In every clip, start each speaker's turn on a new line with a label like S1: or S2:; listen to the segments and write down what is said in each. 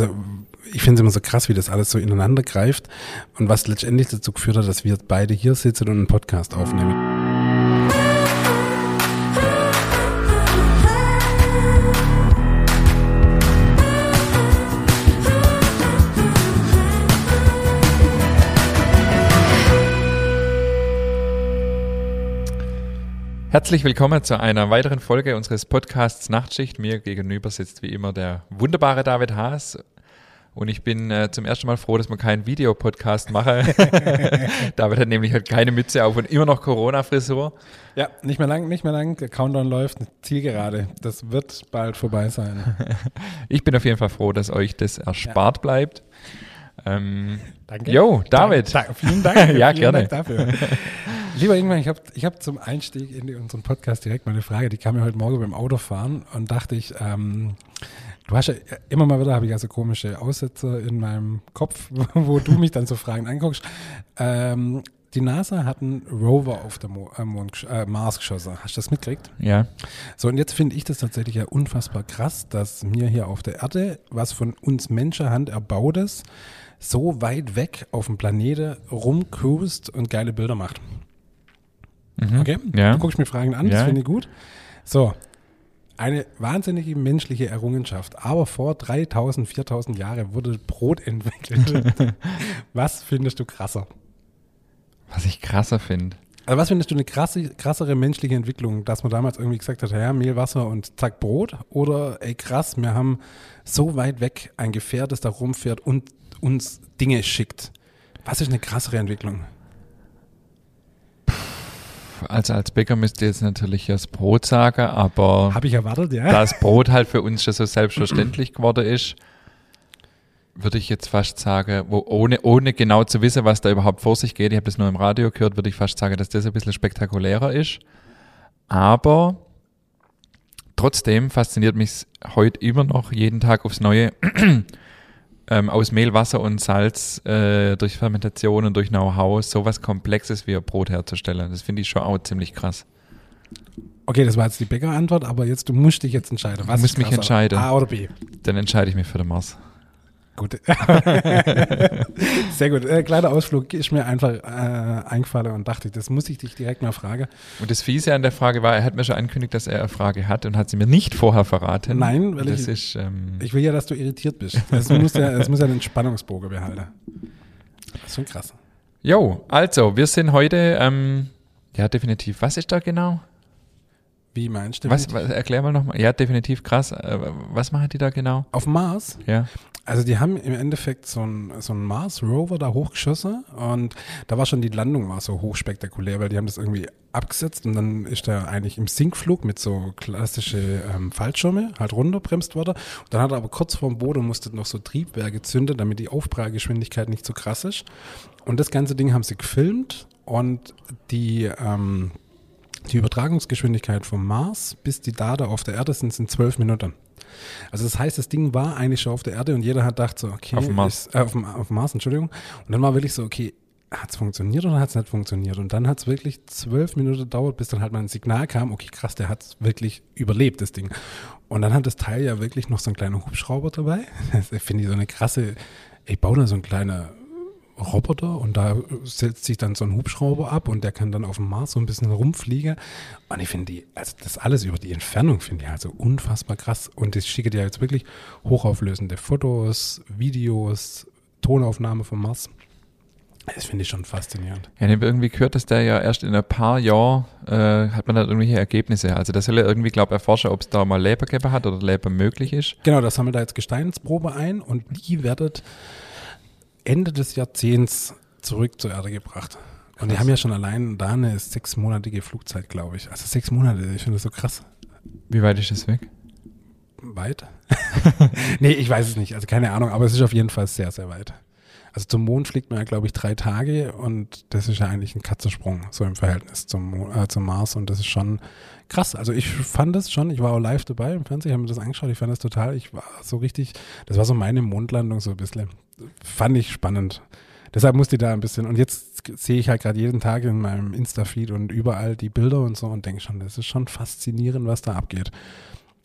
S1: also ich finde es immer so krass, wie das alles so ineinander greift und was letztendlich dazu geführt hat, dass wir beide hier sitzen und einen Podcast aufnehmen.
S2: Herzlich willkommen zu einer weiteren Folge unseres Podcasts Nachtschicht. Mir gegenüber sitzt wie immer der wunderbare David Haas. Und ich bin äh, zum ersten Mal froh, dass wir keinen Videopodcast machen. David hat nämlich halt keine Mütze auf und immer noch Corona-Frisur.
S1: Ja, nicht mehr lang, nicht mehr lang. Der Countdown läuft, Zielgerade. Das wird bald vorbei sein.
S2: ich bin auf jeden Fall froh, dass euch das erspart ja. bleibt.
S1: Ähm, Danke.
S2: Jo, David.
S1: Dank, vielen Dank.
S2: ja,
S1: vielen
S2: gerne.
S1: Dank dafür. Lieber Ingmar, ich habe ich hab zum Einstieg in unseren Podcast direkt mal eine Frage, die kam mir heute Morgen beim Autofahren und dachte ich, ähm, du hast ja immer mal wieder, habe ich also komische Aussätze in meinem Kopf, wo du mich dann so Fragen anguckst. Ähm, die NASA hat einen Rover auf der Mo äh, Mond, äh, Mars geschossen. Hast du das mitgekriegt?
S2: Ja.
S1: So, und jetzt finde ich das tatsächlich ja unfassbar krass, dass mir hier auf der Erde was von uns Menschenhand erbautes so weit weg auf dem Planeten rumcruist und geile Bilder macht.
S2: Mhm.
S1: Okay?
S2: Ja.
S1: Du guckst mir Fragen an, das
S2: Ja.
S1: finde ich gut. So, eine wahnsinnige menschliche Errungenschaft. Aber vor 3000, 4000 Jahren wurde Brot entwickelt. was findest du krasser?
S2: Was ich krasser finde.
S1: Also was findest du eine krasse, krassere menschliche Entwicklung, dass man damals irgendwie gesagt hat, ja, Mehl, Wasser und zack, Brot? Oder ey krass, wir haben so weit weg ein Gefährt, das da rumfährt und uns Dinge schickt. Was ist eine krassere Entwicklung?
S2: Also als Bäcker müsst ihr jetzt natürlich das Brot sagen, aber
S1: Habe ich erwartet, ja?
S2: da das Brot halt für uns schon so selbstverständlich geworden ist, würde ich jetzt fast sagen, wo ohne, ohne genau zu wissen, was da überhaupt vor sich geht, ich habe das nur im Radio gehört, würde ich fast sagen, dass das ein bisschen spektakulärer ist. Aber trotzdem fasziniert mich heute immer noch jeden Tag aufs Neue, ähm, aus Mehl, Wasser und Salz äh, durch Fermentation und durch Know-how sowas Komplexes wie ein Brot herzustellen. Das finde ich schon auch ziemlich krass.
S1: Okay, das war jetzt die Bäckerantwort, aber jetzt, du musst dich jetzt entscheiden. Was
S2: Ich muss
S1: ist
S2: mich entscheiden.
S1: A oder B?
S2: Dann entscheide ich mich für den Mars.
S1: Gut. Sehr gut. Äh, kleiner Ausflug ist mir einfach äh, eingefallen und dachte, das muss ich dich direkt mal fragen.
S2: Und das Fiese an der Frage war, er hat mir schon angekündigt, dass er eine Frage hat und hat sie mir nicht vorher verraten.
S1: Nein, weil
S2: das
S1: ich-
S2: ist, ähm,
S1: Ich will ja, dass du irritiert bist. Es muss ja, es muss ja einen Spannungsbogen behalten. Das ist schon krass.
S2: Jo, also, wir sind heute, ähm, ja, definitiv. Was ist da genau?
S1: Wie meinst du?
S2: Was, was, erklär mal nochmal. Ja, definitiv krass. Äh, was machen die da genau?
S1: Auf Mars?
S2: Ja.
S1: Also die haben im Endeffekt so einen so einen Mars-Rover da hochgeschossen und da war schon die Landung war so hochspektakulär, weil die haben das irgendwie abgesetzt und dann ist der eigentlich im Sinkflug mit so klassische ähm, Fallschirme halt runterbremst worden. Und dann hat er aber kurz vorm Boden musste noch so Triebwerke zünden, damit die Aufprallgeschwindigkeit nicht so krass ist. Und das ganze Ding haben sie gefilmt und die ähm, die Übertragungsgeschwindigkeit vom Mars bis die Daten auf der Erde sind, sind zwölf Minuten. Also das heißt, das Ding war eigentlich schon auf der Erde und jeder hat gedacht so, okay,
S2: Auf dem Mars.
S1: Ist, äh, auf, dem, auf dem Mars, Entschuldigung. Und dann war wirklich so, okay, hat es funktioniert oder hat es nicht funktioniert? Und dann hat es wirklich zwölf Minuten gedauert, bis dann halt mal ein Signal kam, okay, krass, der hat es wirklich überlebt, das Ding. Und dann hat das Teil ja wirklich noch so einen kleinen Hubschrauber dabei. Das finde ich so eine krasse, ich baue da so einen kleinen Roboter und da setzt sich dann so ein Hubschrauber ab und der kann dann auf dem Mars so ein bisschen rumfliegen. Und ich finde die, also das alles über die Entfernung finde ich halt so unfassbar krass. Und ich schicke dir jetzt wirklich hochauflösende Fotos, Videos, Tonaufnahme vom Mars. Das finde ich schon faszinierend.
S2: Ja, ich habe irgendwie gehört, dass der ja erst in ein paar Jahren äh, hat man da irgendwelche Ergebnisse. Also das soll ja irgendwie, glaube ich, erforschen, ob es da mal Leber gegeben hat oder Leber möglich ist.
S1: Genau, das sammelt da jetzt Gesteinsprobe ein und die werdet Ende des Jahrzehnts zurück zur Erde gebracht. Und die
S2: Krass.
S1: haben ja schon allein da eine sechsmonatige Flugzeit, glaube ich. Also sechs Monate, ich finde das so krass.
S2: Wie weit ist es weg?
S1: Weit? nee, ich weiß es nicht. Also keine Ahnung, aber es ist auf jeden Fall sehr, sehr weit. Also zum Mond fliegt man ja, glaube ich, drei Tage und das ist ja eigentlich ein Katzensprung, so im Verhältnis zum, äh, zum Mars und das ist schon krass. Also ich fand es schon, ich war auch live dabei im Fernsehen, habe mir das angeschaut, ich fand das total, ich war so richtig, das war so meine Mondlandung so ein bisschen. Fand ich spannend. Deshalb musste ich da ein bisschen, und jetzt sehe ich halt gerade jeden Tag in meinem Insta-Feed und überall die Bilder und so und denke schon, das ist schon faszinierend, was da abgeht.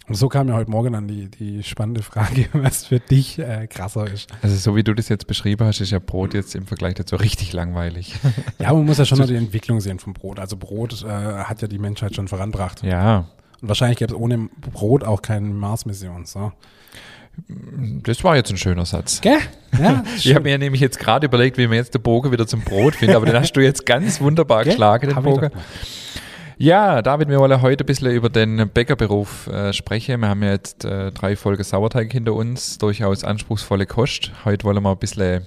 S1: Und so kam ja heute Morgen dann die, die spannende Frage, was für dich äh, krasser ist.
S2: Also so wie du das jetzt beschrieben hast, ist ja Brot jetzt im Vergleich dazu richtig langweilig.
S1: Ja, man muss ja schon noch die Entwicklung sehen vom Brot. Also Brot äh, hat ja die Menschheit schon voranbracht.
S2: Ja,
S1: Und wahrscheinlich gäbe es ohne Brot auch keine Mars-Mission. So.
S2: das war jetzt ein schöner Satz.
S1: Gell? Ja,
S2: Ich habe mir nämlich jetzt gerade überlegt, wie man jetzt den Bogen wieder zum Brot findet, aber den hast du jetzt ganz wunderbar geschlagen, den Bogen. Ja, David, wir wollen heute ein bisschen über den Bäckerberuf äh, sprechen. Wir haben ja jetzt äh, drei Folgen Sauerteig hinter uns, durchaus anspruchsvolle Kost. Heute wollen wir ein bisschen,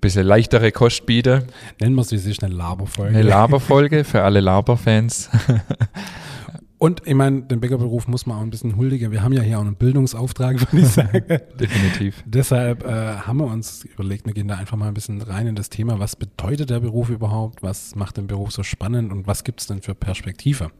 S2: bisschen leichtere Kost bieten.
S1: Nennen wir es, wie es ist, eine Laberfolge.
S2: Eine Laberfolge für alle Laberfans.
S1: Und ich meine, den Bäckerberuf muss man auch ein bisschen huldigen. Wir haben ja hier auch einen Bildungsauftrag, würde ich sagen.
S2: Definitiv.
S1: Deshalb äh, haben wir uns überlegt, wir gehen da einfach mal ein bisschen rein in das Thema, was bedeutet der Beruf überhaupt, was macht den Beruf so spannend und was gibt es denn für Perspektive?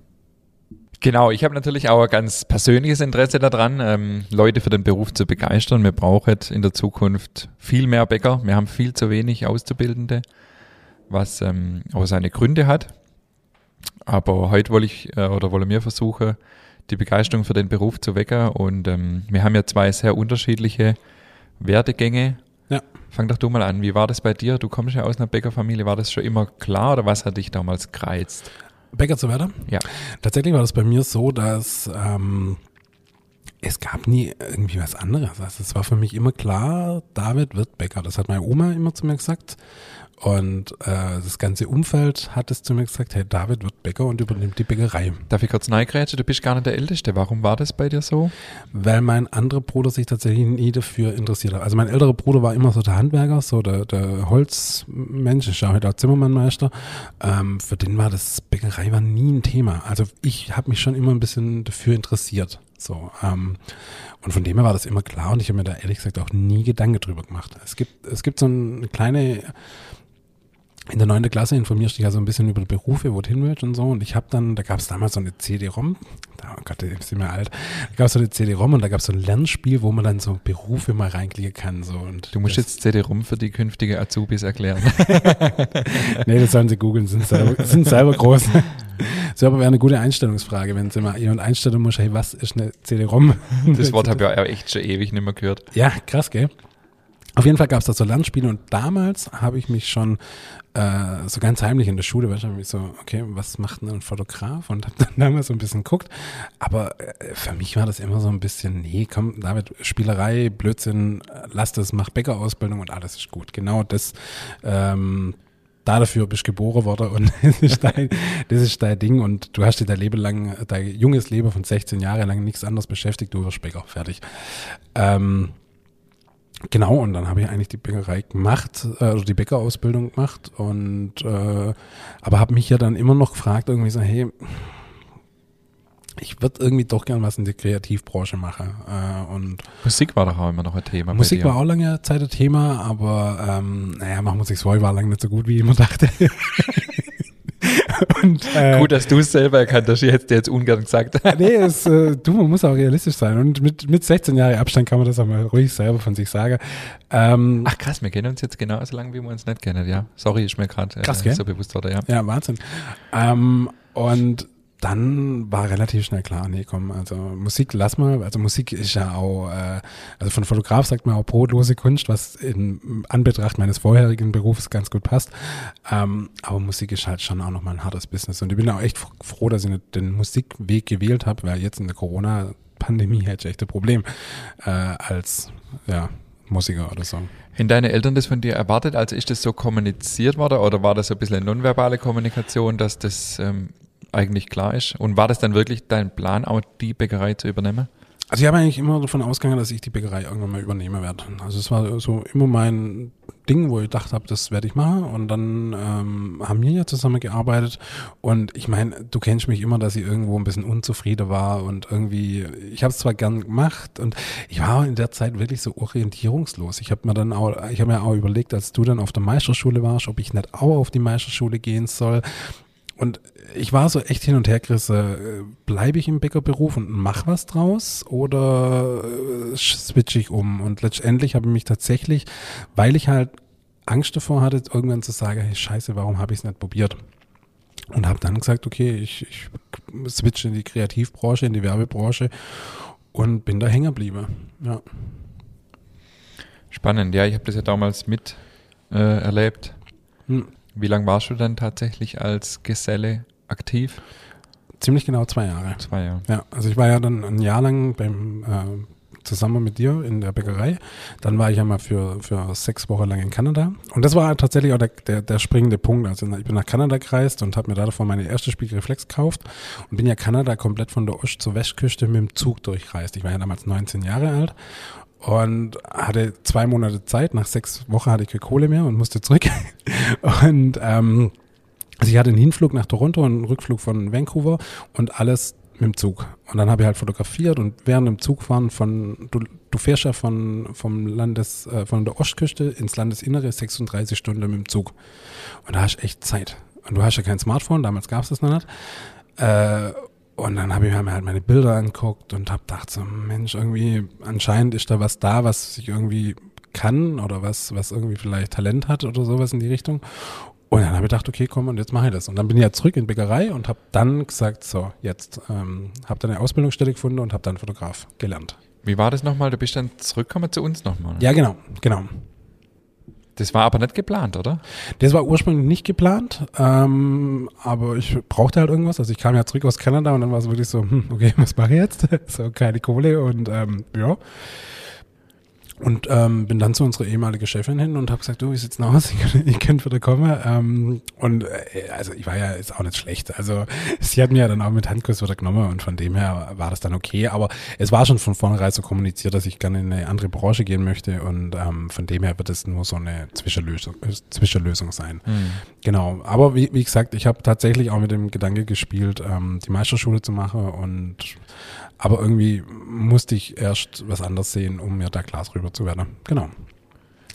S2: Genau, ich habe natürlich auch ein ganz persönliches Interesse daran, ähm, Leute für den Beruf zu begeistern. Wir brauchen in der Zukunft viel mehr Bäcker. Wir haben viel zu wenig Auszubildende, was ähm, auch seine Gründe hat. Aber heute wollte ich äh, oder wollen wir versuchen, die Begeisterung für den Beruf zu wecken. Und ähm, wir haben ja zwei sehr unterschiedliche Werdegänge.
S1: Ja.
S2: Fang doch du mal an. Wie war das bei dir? Du kommst ja aus einer Bäckerfamilie. War das schon immer klar oder was hat dich damals gereizt?
S1: Bäcker zu werden?
S2: Ja.
S1: Tatsächlich war das bei mir so, dass ähm, es gab nie irgendwie was anderes. Also es war für mich immer klar, David wird Bäcker. Das hat meine Oma immer zu mir gesagt. Und äh, das ganze Umfeld hat es zu mir gesagt, hey, David wird Bäcker und übernimmt die Bäckerei.
S2: Darf ich kurz neigrätschen? Du bist gar nicht der Älteste. Warum war das bei dir so?
S1: Weil mein anderer Bruder sich tatsächlich nie dafür interessiert hat. Also mein älterer Bruder war immer so der Handwerker, so der, der Holzmensch, ich schaue heute auch Zimmermannmeister. Ähm, für den war das Bäckerei war nie ein Thema. Also ich habe mich schon immer ein bisschen dafür interessiert. So, ähm, und von dem her war das immer klar und ich habe mir da ehrlich gesagt auch nie Gedanken drüber gemacht. Es gibt, es gibt so eine kleine in der neunten Klasse informierst du dich ja so ein bisschen über Berufe, wo du hin willst und so. Und ich habe dann, da gab es damals so eine CD-ROM, oh Gott, ich bin mir alt, da gab es so eine CD-ROM und da gab es so ein Lernspiel, wo man dann so Berufe mal reinklicken kann. So. Und
S2: Du musst
S1: das,
S2: jetzt CD-ROM für die künftige Azubis erklären.
S1: Nee, das sollen sie googeln, sind selber, sind selber groß. So, aber wäre eine gute Einstellungsfrage, wenn sie mal jemand einstellen muss, hey, was ist eine CD-ROM?
S2: Das Wort habe ich ja echt schon ewig nicht mehr gehört.
S1: Ja, krass, gell? Auf jeden Fall gab es da so Lernspiele und damals habe ich mich schon äh, so ganz heimlich in der Schule, hab ich so, okay, was macht denn ein Fotograf? Und habe dann damals so ein bisschen geguckt. Aber äh, für mich war das immer so ein bisschen, nee, komm, David, Spielerei, Blödsinn, lass das, mach Bäckerausbildung und alles ist gut. Genau das, ähm, da dafür bist du geboren worden und das ist, dein, das ist dein Ding und du hast dich dein Leben lang, dein junges Leben von 16 Jahren lang nichts anderes beschäftigt, du wirst Bäcker, fertig. Ähm, Genau, und dann habe ich eigentlich die Bäckerei gemacht, äh, also die Bäckerausbildung gemacht und äh, aber habe mich ja dann immer noch gefragt, irgendwie so, hey, ich würde irgendwie doch gern was in der Kreativbranche machen. Äh, und
S2: Musik war doch auch immer noch ein Thema.
S1: Musik war auch lange Zeit ein Thema, aber ähm, naja, machen wir vor, ich war lange nicht so gut, wie ich immer dachte. und, äh,
S2: Gut, dass du es selber erkannt hast. Ich hätte dir jetzt ungern gesagt.
S1: nee, es, äh, du, man muss auch realistisch sein. Und mit, mit 16 Jahren Abstand kann man das auch mal ruhig selber von sich sagen. Ähm,
S2: Ach krass, wir kennen uns jetzt genauso lange, wie wir uns nicht kennen, ja. Sorry, ist mir gerade
S1: Krass,
S2: äh, so bewusst worden, ja.
S1: Ja, Wahnsinn. Ähm, und dann war relativ schnell klar, nee, komm, also Musik lass mal, also Musik ist ja auch, äh, also von Fotograf sagt man auch brotlose Kunst, was in Anbetracht meines vorherigen Berufs ganz gut passt. Ähm, aber Musik ist halt schon auch nochmal ein hartes Business und ich bin auch echt froh, dass ich den Musikweg gewählt habe, weil jetzt in der Corona-Pandemie hätte ich echt ein Problem äh, als, ja, Musiker oder so.
S2: Haben deine Eltern das von dir erwartet? Also ist das so kommuniziert worden oder war das so ein bisschen eine nonverbale Kommunikation, dass das ähm, eigentlich klar ist? Und war das dann wirklich dein Plan, auch die Bäckerei zu übernehmen?
S1: Also ich habe eigentlich immer davon ausgegangen, dass ich die Bäckerei irgendwann mal übernehmen werde. Also es war so immer mein Ding, wo ich gedacht habe, das werde ich machen. Und dann ähm, haben wir ja zusammen gearbeitet. Und ich meine, du kennst mich immer, dass ich irgendwo ein bisschen unzufrieden war und irgendwie, ich habe es zwar gern gemacht und ich war in der Zeit wirklich so orientierungslos. Ich habe mir dann auch, ich habe mir auch überlegt, als du dann auf der Meisterschule warst, ob ich nicht auch auf die Meisterschule gehen soll. Und ich war so echt hin und her gerissen, bleibe ich im Bäckerberuf und mach was draus oder äh, switche ich um? Und letztendlich habe ich mich tatsächlich, weil ich halt Angst davor hatte, irgendwann zu sagen, hey scheiße, warum habe ich es nicht probiert? und habe dann gesagt, okay, ich, ich switch in die Kreativbranche, in die Werbebranche und bin da hängen geblieben. Ja.
S2: Spannend, ja, ich habe das ja damals mit äh, erlebt. Hm. Wie lange warst du dann tatsächlich als Geselle aktiv?
S1: Ziemlich genau zwei Jahre.
S2: Zwei Jahre.
S1: Ja, also ich war ja dann ein Jahr lang beim äh, zusammen mit dir in der Bäckerei. Dann war ich ja mal für, für sechs Wochen lang in Kanada. Und das war tatsächlich auch der, der, der springende Punkt. Also ich bin nach Kanada gereist und habe mir da davor meine erste Spiegelreflex gekauft und bin ja Kanada komplett von der Ost- zur Westküste mit dem Zug durchreist. Ich war ja damals 19 Jahre alt und hatte zwei Monate Zeit. Nach sechs Wochen hatte ich keine Kohle mehr und musste zurück. und ähm, also ich hatte einen Hinflug nach Toronto und einen Rückflug von Vancouver und alles mit dem Zug. Und dann habe ich halt fotografiert und während dem Zugfahren von, du, du fährst ja von, vom Landes, äh, von der Ostküste ins Landesinnere 36 Stunden mit dem Zug. Und da hast du echt Zeit. Und du hast ja kein Smartphone, damals gab es das noch nicht. Äh, und dann habe ich mir halt meine Bilder angeguckt und habe gedacht so, Mensch, irgendwie anscheinend ist da was da, was ich irgendwie kann oder was, was irgendwie vielleicht Talent hat oder sowas in die Richtung. Und dann habe ich gedacht, okay, komm, und jetzt mache ich das. Und dann bin ich ja zurück in die Bäckerei und habe dann gesagt, so, jetzt ähm, habe dann eine Ausbildungsstelle gefunden und habe dann Fotograf gelernt.
S2: Wie war das nochmal? Du bist dann zurückgekommen zu uns nochmal?
S1: Ja, genau, genau.
S2: Das war aber nicht geplant, oder?
S1: Das war ursprünglich nicht geplant, ähm, aber ich brauchte halt irgendwas. Also ich kam ja zurück aus Kanada und dann war es wirklich so, hm, okay, was mache ich jetzt? so, keine Kohle und ähm, ja. Und ähm, bin dann zu unserer ehemaligen Chefin hin und habe gesagt, du, wie sieht's denn aus? Ich, könnte wieder kommen. Ähm, und äh, also ich war ja jetzt auch nicht schlecht. Also sie hat mir ja dann auch mit Handkuss wieder genommen und von dem her war das dann okay. Aber es war schon von vornherein so kommuniziert, dass ich gerne in eine andere Branche gehen möchte und ähm, von dem her wird es nur so eine Zwischenlösung, äh, Zwischenlösung sein. Mhm. Genau. Aber wie, wie gesagt, ich habe tatsächlich auch mit dem Gedanke gespielt, ähm, die Meisterschule zu machen und aber irgendwie musste ich erst was anderes sehen, um mir da Glas rüber zu werden. Genau.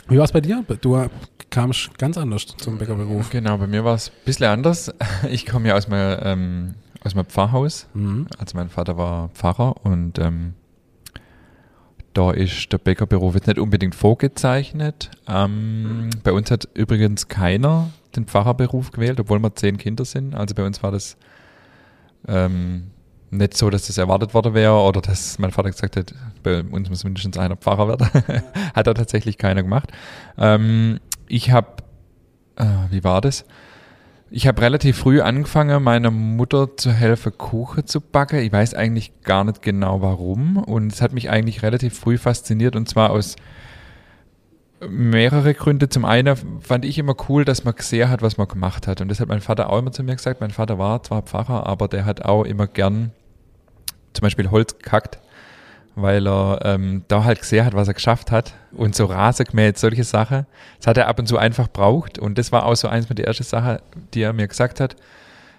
S1: Wie war es bei dir? Du kamst ganz anders zum Bäckerberuf.
S2: Genau, bei mir war es ein bisschen anders. Ich komme ja aus meinem, ähm, aus meinem Pfarrhaus. Mhm. Also mein Vater war Pfarrer und ähm, da ist der Bäckerberuf jetzt nicht unbedingt vorgezeichnet. Ähm, bei uns hat übrigens keiner den Pfarrerberuf gewählt, obwohl wir zehn Kinder sind. Also bei uns war das ähm, nicht so, dass das erwartet worden wäre oder dass mein Vater gesagt hat, bei uns muss mindestens einer Pfarrer werden. hat er tatsächlich keiner gemacht. Ähm, ich habe, äh, wie war das? Ich habe relativ früh angefangen, meiner Mutter zu helfen, Kuchen zu backen. Ich weiß eigentlich gar nicht genau warum. Und es hat mich eigentlich relativ früh fasziniert und zwar aus mehrere Gründe. Zum einen fand ich immer cool, dass man gesehen hat, was man gemacht hat. Und das hat mein Vater auch immer zu mir gesagt. Mein Vater war zwar Pfarrer, aber der hat auch immer gern zum Beispiel Holz gekackt, weil er ähm, da halt gesehen hat, was er geschafft hat und so Rasen gemäht, solche Sachen. Das hat er ab und zu einfach braucht und das war auch so eins mit der ersten Sachen, die er mir gesagt hat.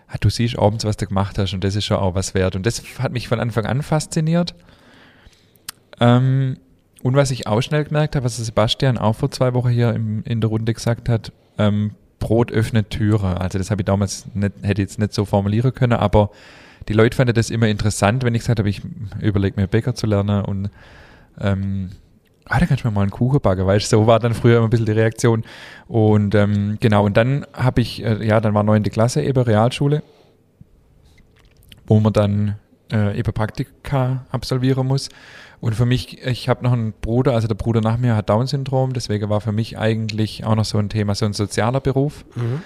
S2: Ah, du siehst abends, was du gemacht hast und das ist schon auch was wert. Und das hat mich von Anfang an fasziniert. Ähm, und was ich auch schnell gemerkt habe, was Sebastian auch vor zwei Wochen hier im, in der Runde gesagt hat, ähm, Brot öffnet Türe. Also das habe ich damals nicht, hätte jetzt nicht so formulieren können, aber die Leute fanden das immer interessant, wenn ich gesagt habe, ich überlege mir Bäcker zu lernen und ähm, ah, da kannst du mir mal einen Kuchen backen, weißt du, so war dann früher immer ein bisschen die Reaktion. Und ähm, genau, und dann habe ich, äh, ja, dann war neunte Klasse eben Realschule, wo man dann äh, eben Praktika absolvieren muss. Und für mich, ich habe noch einen Bruder, also der Bruder nach mir hat Down-Syndrom, deswegen war für mich eigentlich auch noch so ein Thema, so ein sozialer Beruf. Mhm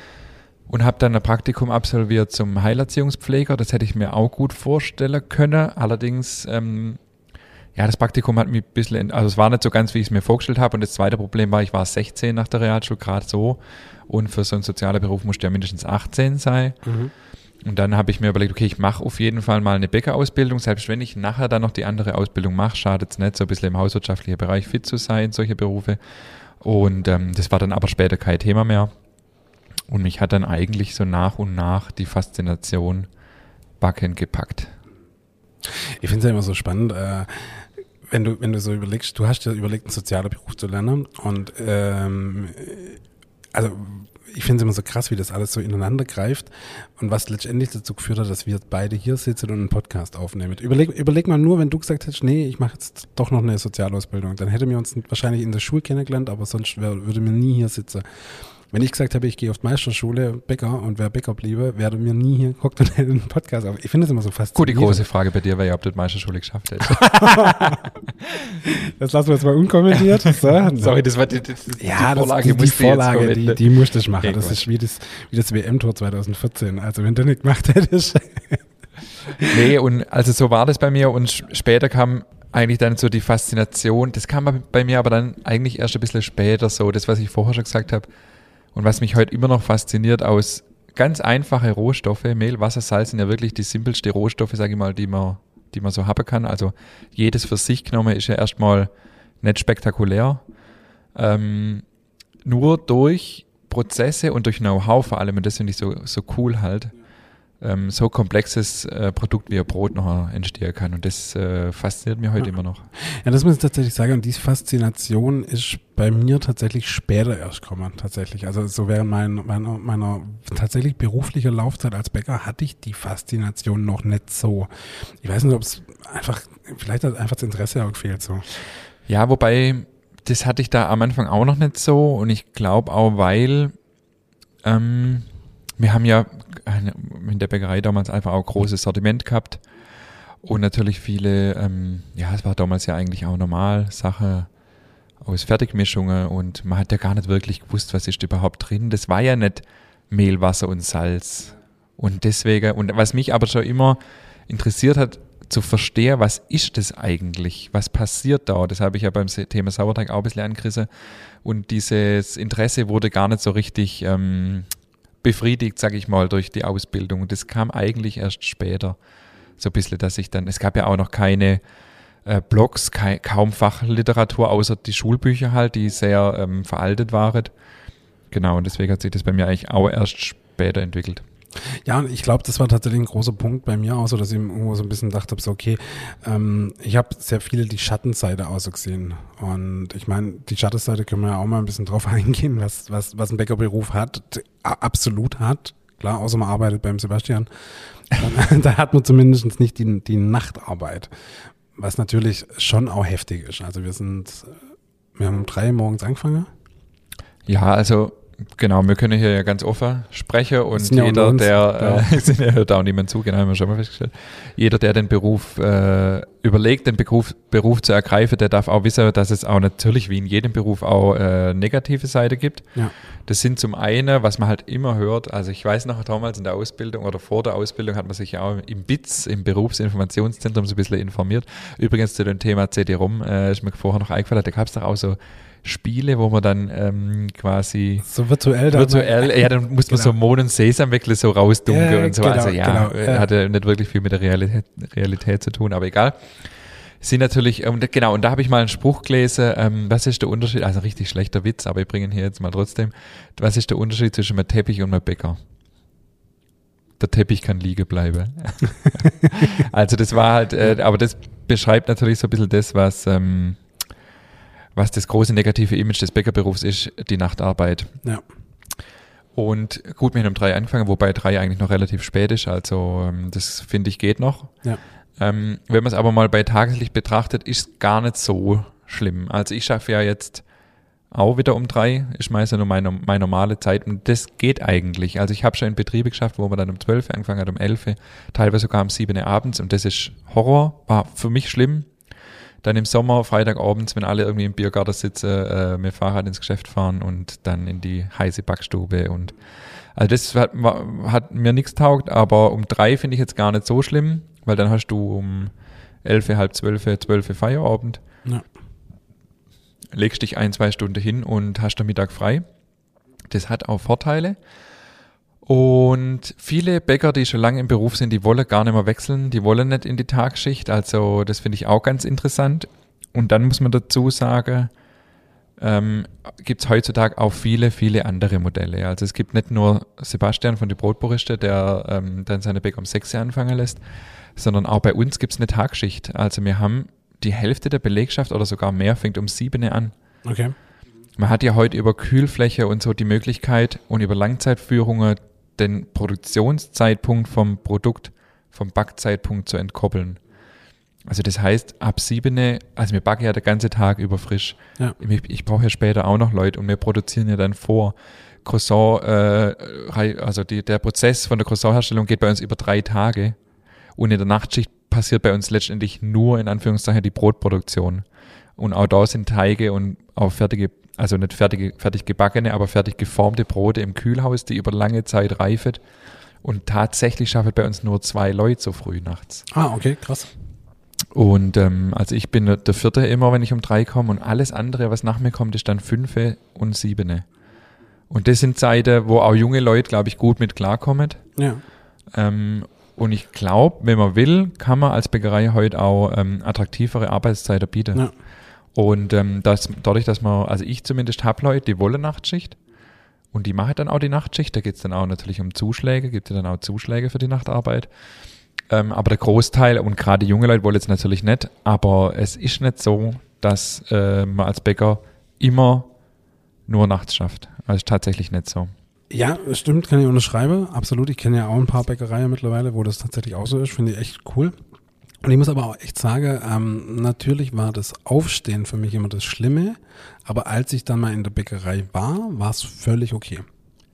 S2: und habe dann ein Praktikum absolviert zum Heilerziehungspfleger. Das hätte ich mir auch gut vorstellen können. Allerdings, ähm, ja, das Praktikum hat mich ein bisschen, also es war nicht so ganz, wie ich es mir vorgestellt habe. Und das zweite Problem war, ich war 16 nach der Realschule, gerade so. Und für so einen sozialen Beruf musste ja mindestens 18 sein. Mhm. Und dann habe ich mir überlegt, okay, ich mache auf jeden Fall mal eine Bäckerausbildung. Selbst wenn ich nachher dann noch die andere Ausbildung mache, schadet es nicht, so ein bisschen im hauswirtschaftlichen Bereich fit zu sein, solche Berufe. Und ähm, das war dann aber später kein Thema mehr. Und mich hat dann eigentlich so nach und nach die Faszination Backen gepackt.
S1: Ich finde es ja immer so spannend, äh, wenn du, wenn du so überlegst, du hast ja überlegt, einen sozialen Beruf zu lernen und ähm, also ich finde es immer so krass, wie das alles so ineinander greift und was letztendlich dazu geführt hat, dass wir beide hier sitzen und einen Podcast aufnehmen. Überleg, überleg mal nur, wenn du gesagt hättest, nee, ich mache jetzt doch noch eine Sozialausbildung, dann hätten wir uns wahrscheinlich in der Schule kennengelernt, aber sonst wär, würde mir nie hier sitzen. Wenn ich gesagt habe, ich gehe auf die Meisterschule Bäcker und wer Bäcker bliebe, wäre mir nie hier geguckt und hätte einen Podcast auf. Ich finde es immer so
S2: Gut,
S1: faszinierend.
S2: die große Frage bei dir wäre ja, ob du die Meisterschule geschafft hättest.
S1: Das lassen wir jetzt mal unkommentiert. So.
S2: Sorry, das war die, die, die
S1: Ja, das,
S2: Vorlage.
S1: die, die
S2: musste ich jetzt
S1: Vorlage, die, die musste ich machen.
S2: Okay,
S1: das
S2: gut.
S1: ist wie das, wie das WM-Tor 2014. Also wenn du nicht gemacht hättest.
S2: Nee, und also so war das bei mir und später kam eigentlich dann so die Faszination, das kam bei mir aber dann eigentlich erst ein bisschen später so, das, was ich vorher schon gesagt habe und was mich heute immer noch fasziniert aus ganz einfache Rohstoffe, Mehl, Wasser, Salz sind ja wirklich die simpelste Rohstoffe, sage ich mal, die man, die man so haben kann. Also jedes für sich genommen ist ja erstmal nicht spektakulär. Ähm, nur durch Prozesse und durch Know-how vor allem, und das finde ich so, so cool halt, ähm, so komplexes äh, Produkt wie ein Brot noch entstehen kann. Und das äh, fasziniert mich heute
S1: Ja.
S2: immer noch.
S1: Ja, das muss ich tatsächlich sagen. Und diese Faszination ist bei mir tatsächlich später erst gekommen. Tatsächlich. Also so während mein, meiner, meiner tatsächlich beruflicher Laufzeit als Bäcker hatte ich die Faszination noch nicht so. Ich weiß nicht, ob es einfach, vielleicht hat einfach das Interesse auch gefehlt so.
S2: Ja, wobei, das hatte ich da am Anfang auch noch nicht so. Und ich glaube auch, weil ähm, wir haben ja eine- in der Bäckerei damals einfach auch großes Sortiment gehabt. Und natürlich viele, ähm, ja, es war damals ja eigentlich auch normal, Sache aus Fertigmischungen und man hat ja gar nicht wirklich gewusst, was ist überhaupt drin. Das war ja nicht Mehl, Wasser und Salz. Und deswegen, und was mich aber schon immer interessiert hat, zu verstehen, was ist das eigentlich? Was passiert da? Das habe ich ja beim Thema Sauerteig auch ein bisschen angerissen. Und dieses Interesse wurde gar nicht so richtig ähm, befriedigt, sage ich mal, durch die Ausbildung. Das kam eigentlich erst später. So ein bisschen, dass ich dann, es gab ja auch noch keine äh, Blogs, kei, kaum Fachliteratur, außer die Schulbücher halt, die sehr ähm, veraltet waren. Genau, und deswegen hat sich das bei mir eigentlich auch erst später entwickelt.
S1: Ja, und ich glaube, das war tatsächlich ein großer Punkt bei mir auch so, dass ich irgendwo so ein bisschen dachte, so okay, ähm, ich habe sehr viel die Schattenseite auch so gesehen. Und ich meine, die Schattenseite können wir ja auch mal ein bisschen drauf eingehen, was, was, was ein Bäckerberuf hat, absolut hat. Klar, außer man arbeitet beim Sebastian. Da hat man zumindest nicht die, die Nachtarbeit. Was natürlich schon auch heftig ist. Also wir sind, wir haben um drei morgens angefangen.
S2: Ja, also genau, wir können hier ja ganz offen sprechen und
S1: ja
S2: jeder,
S1: uns,
S2: der, äh, sind ja auch niemand zu, genau, haben wir schon mal festgestellt. Jeder, der den Beruf äh, überlegt, den Beruf, Beruf zu ergreifen, der darf auch wissen, dass es auch natürlich wie in jedem Beruf auch äh, negative Seite gibt.
S1: Ja.
S2: Das sind zum einen, was man halt immer hört, also ich weiß noch damals in der Ausbildung oder vor der Ausbildung hat man sich ja auch im BITS, im Berufsinformationszentrum, so ein bisschen informiert. Übrigens zu dem Thema CD-ROM äh, ist mir vorher noch eingefallen, da gab es doch auch so Spiele, wo man dann ähm, quasi
S1: So virtuell.
S2: virtuell, ja, dann muss man so
S1: Genau.
S2: Mond und Sesam wirklich so rausdunkeln
S1: Ja,
S2: und so.
S1: genau,
S2: also ja,
S1: genau,
S2: äh,
S1: ja.
S2: hatte nicht wirklich viel mit der Realität, Realität zu tun, aber egal. Sind natürlich, und genau, und da habe ich mal einen Spruch gelesen, ähm, was ist der Unterschied, also richtig schlechter Witz, aber ich bringe ihn hier jetzt mal trotzdem. Was ist der Unterschied zwischen einem Teppich und einem Bäcker? Der Teppich kann liegen bleiben. also das war halt, äh, aber das beschreibt natürlich so ein bisschen das, was, ähm, was das große negative Image des Bäckerberufs ist, die Nachtarbeit.
S1: Ja.
S2: Und gut, wir haben um drei angefangen, wobei drei eigentlich noch relativ spät ist, also ähm, das finde ich geht noch.
S1: Ja.
S2: Ähm, wenn man es aber mal bei Tageslicht betrachtet, ist es gar nicht so schlimm. Also ich schaffe ja jetzt auch wieder um drei, ist meistens nur meine, meine normale Zeit und das geht eigentlich. Also ich habe schon in Betriebe geschafft, wo man dann um zwölf angefangen hat, um elf, teilweise sogar um sieben abends und das ist Horror, war für mich schlimm. Dann im Sommer, Freitagabends, wenn alle irgendwie im Biergarten sitzen, äh, mit Fahrrad ins Geschäft fahren und dann in die heiße Backstube und also das hat, hat mir nichts taugt, aber um drei finde ich jetzt gar nicht so schlimm, weil dann hast du um elf, halb zwölf, zwölf Feierabend,
S1: Ja.
S2: legst dich ein, zwei Stunden hin und hast den Mittag frei. Das hat auch Vorteile. Und viele Bäcker, die schon lange im Beruf sind, die wollen gar nicht mehr wechseln, die wollen nicht in die Tagschicht. Also das finde ich auch ganz interessant. Und dann muss man dazu sagen, ähm, gibt es heutzutage auch viele, viele andere Modelle. Also es gibt nicht nur Sebastian von die Brotbariste, der ähm, dann seine Bäcker um sechs Uhr anfangen lässt, sondern auch bei uns gibt es eine Tagschicht. Also wir haben die Hälfte der Belegschaft oder sogar mehr fängt um sieben Uhr an.
S1: Okay.
S2: Man hat ja heute über Kühlfläche und so die Möglichkeit und über Langzeitführungen den Produktionszeitpunkt vom Produkt, vom Backzeitpunkt zu entkoppeln. Also das heißt, ab sieben, also wir backen ja den ganzen Tag über frisch.
S1: Ja.
S2: Ich, ich brauche ja später auch noch Leute und wir produzieren ja dann vor. Croissant, äh, also die, der Prozess von der Croissantherstellung geht bei uns über drei Tage. Und in der Nachtschicht passiert bei uns letztendlich nur in Anführungszeichen die Brotproduktion. Und auch da sind Teige und auch fertige, also nicht fertige, fertig gebackene, aber fertig geformte Brote im Kühlhaus, die über lange Zeit reifen. Und tatsächlich schaffen bei uns nur zwei Leute so früh nachts.
S1: Ah, okay, krass.
S2: Und ähm, also ich bin der Vierte immer, wenn ich um drei komme und alles andere, was nach mir kommt, ist dann Fünfe und Siebene. Und das sind Zeiten, wo auch junge Leute, glaube ich, gut mit klarkommen.
S1: Ja.
S2: Ähm, und ich glaube, wenn man will, kann man als Bäckerei heute auch ähm, attraktivere Arbeitszeiten bieten.
S1: Ja.
S2: Und ähm, das, dadurch, dass man, also ich zumindest habe Leute, die wollen Nachtschicht und die machen dann auch die Nachtschicht. Da geht es dann auch natürlich um Zuschläge, gibt es dann auch Zuschläge für die Nachtarbeit. Ähm, aber der Großteil und gerade junge Leute wollen jetzt natürlich nicht, aber es ist nicht so, dass äh, man als Bäcker immer nur nachts schafft. Also ist tatsächlich nicht so.
S1: Ja, stimmt, kann ich unterschreiben. Absolut. Ich kenne ja auch ein paar Bäckereien mittlerweile, wo das tatsächlich auch so ist. Finde ich echt cool. Und ich muss aber auch echt sagen, ähm, natürlich war das Aufstehen für mich immer das Schlimme, aber als ich dann mal in der Bäckerei war, war es völlig okay.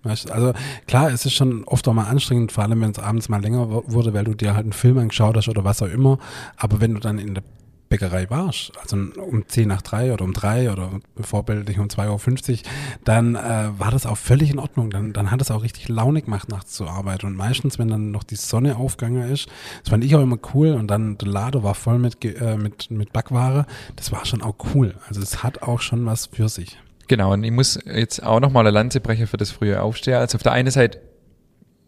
S1: Also klar, es ist schon oft auch mal anstrengend, vor allem wenn es abends mal länger wurde, weil du dir halt einen Film angeschaut hast oder was auch immer. Aber wenn du dann in der Bäckerei warst, also um 10 nach 3 oder um 3 oder vorbildlich um 2.50 Uhr, dann äh, war das auch völlig in Ordnung. Dann, dann hat es auch richtig Launig gemacht, nachts zu arbeiten. Und meistens, wenn dann noch die Sonne aufgegangen ist, das fand ich auch immer cool und dann der Lader war voll mit, äh, mit, mit Backware, das war schon auch cool. Also es hat auch schon was für sich.
S2: Genau, und ich muss jetzt auch nochmal eine Lanze brechen für das frühe Aufstehen. Also auf der einen Seite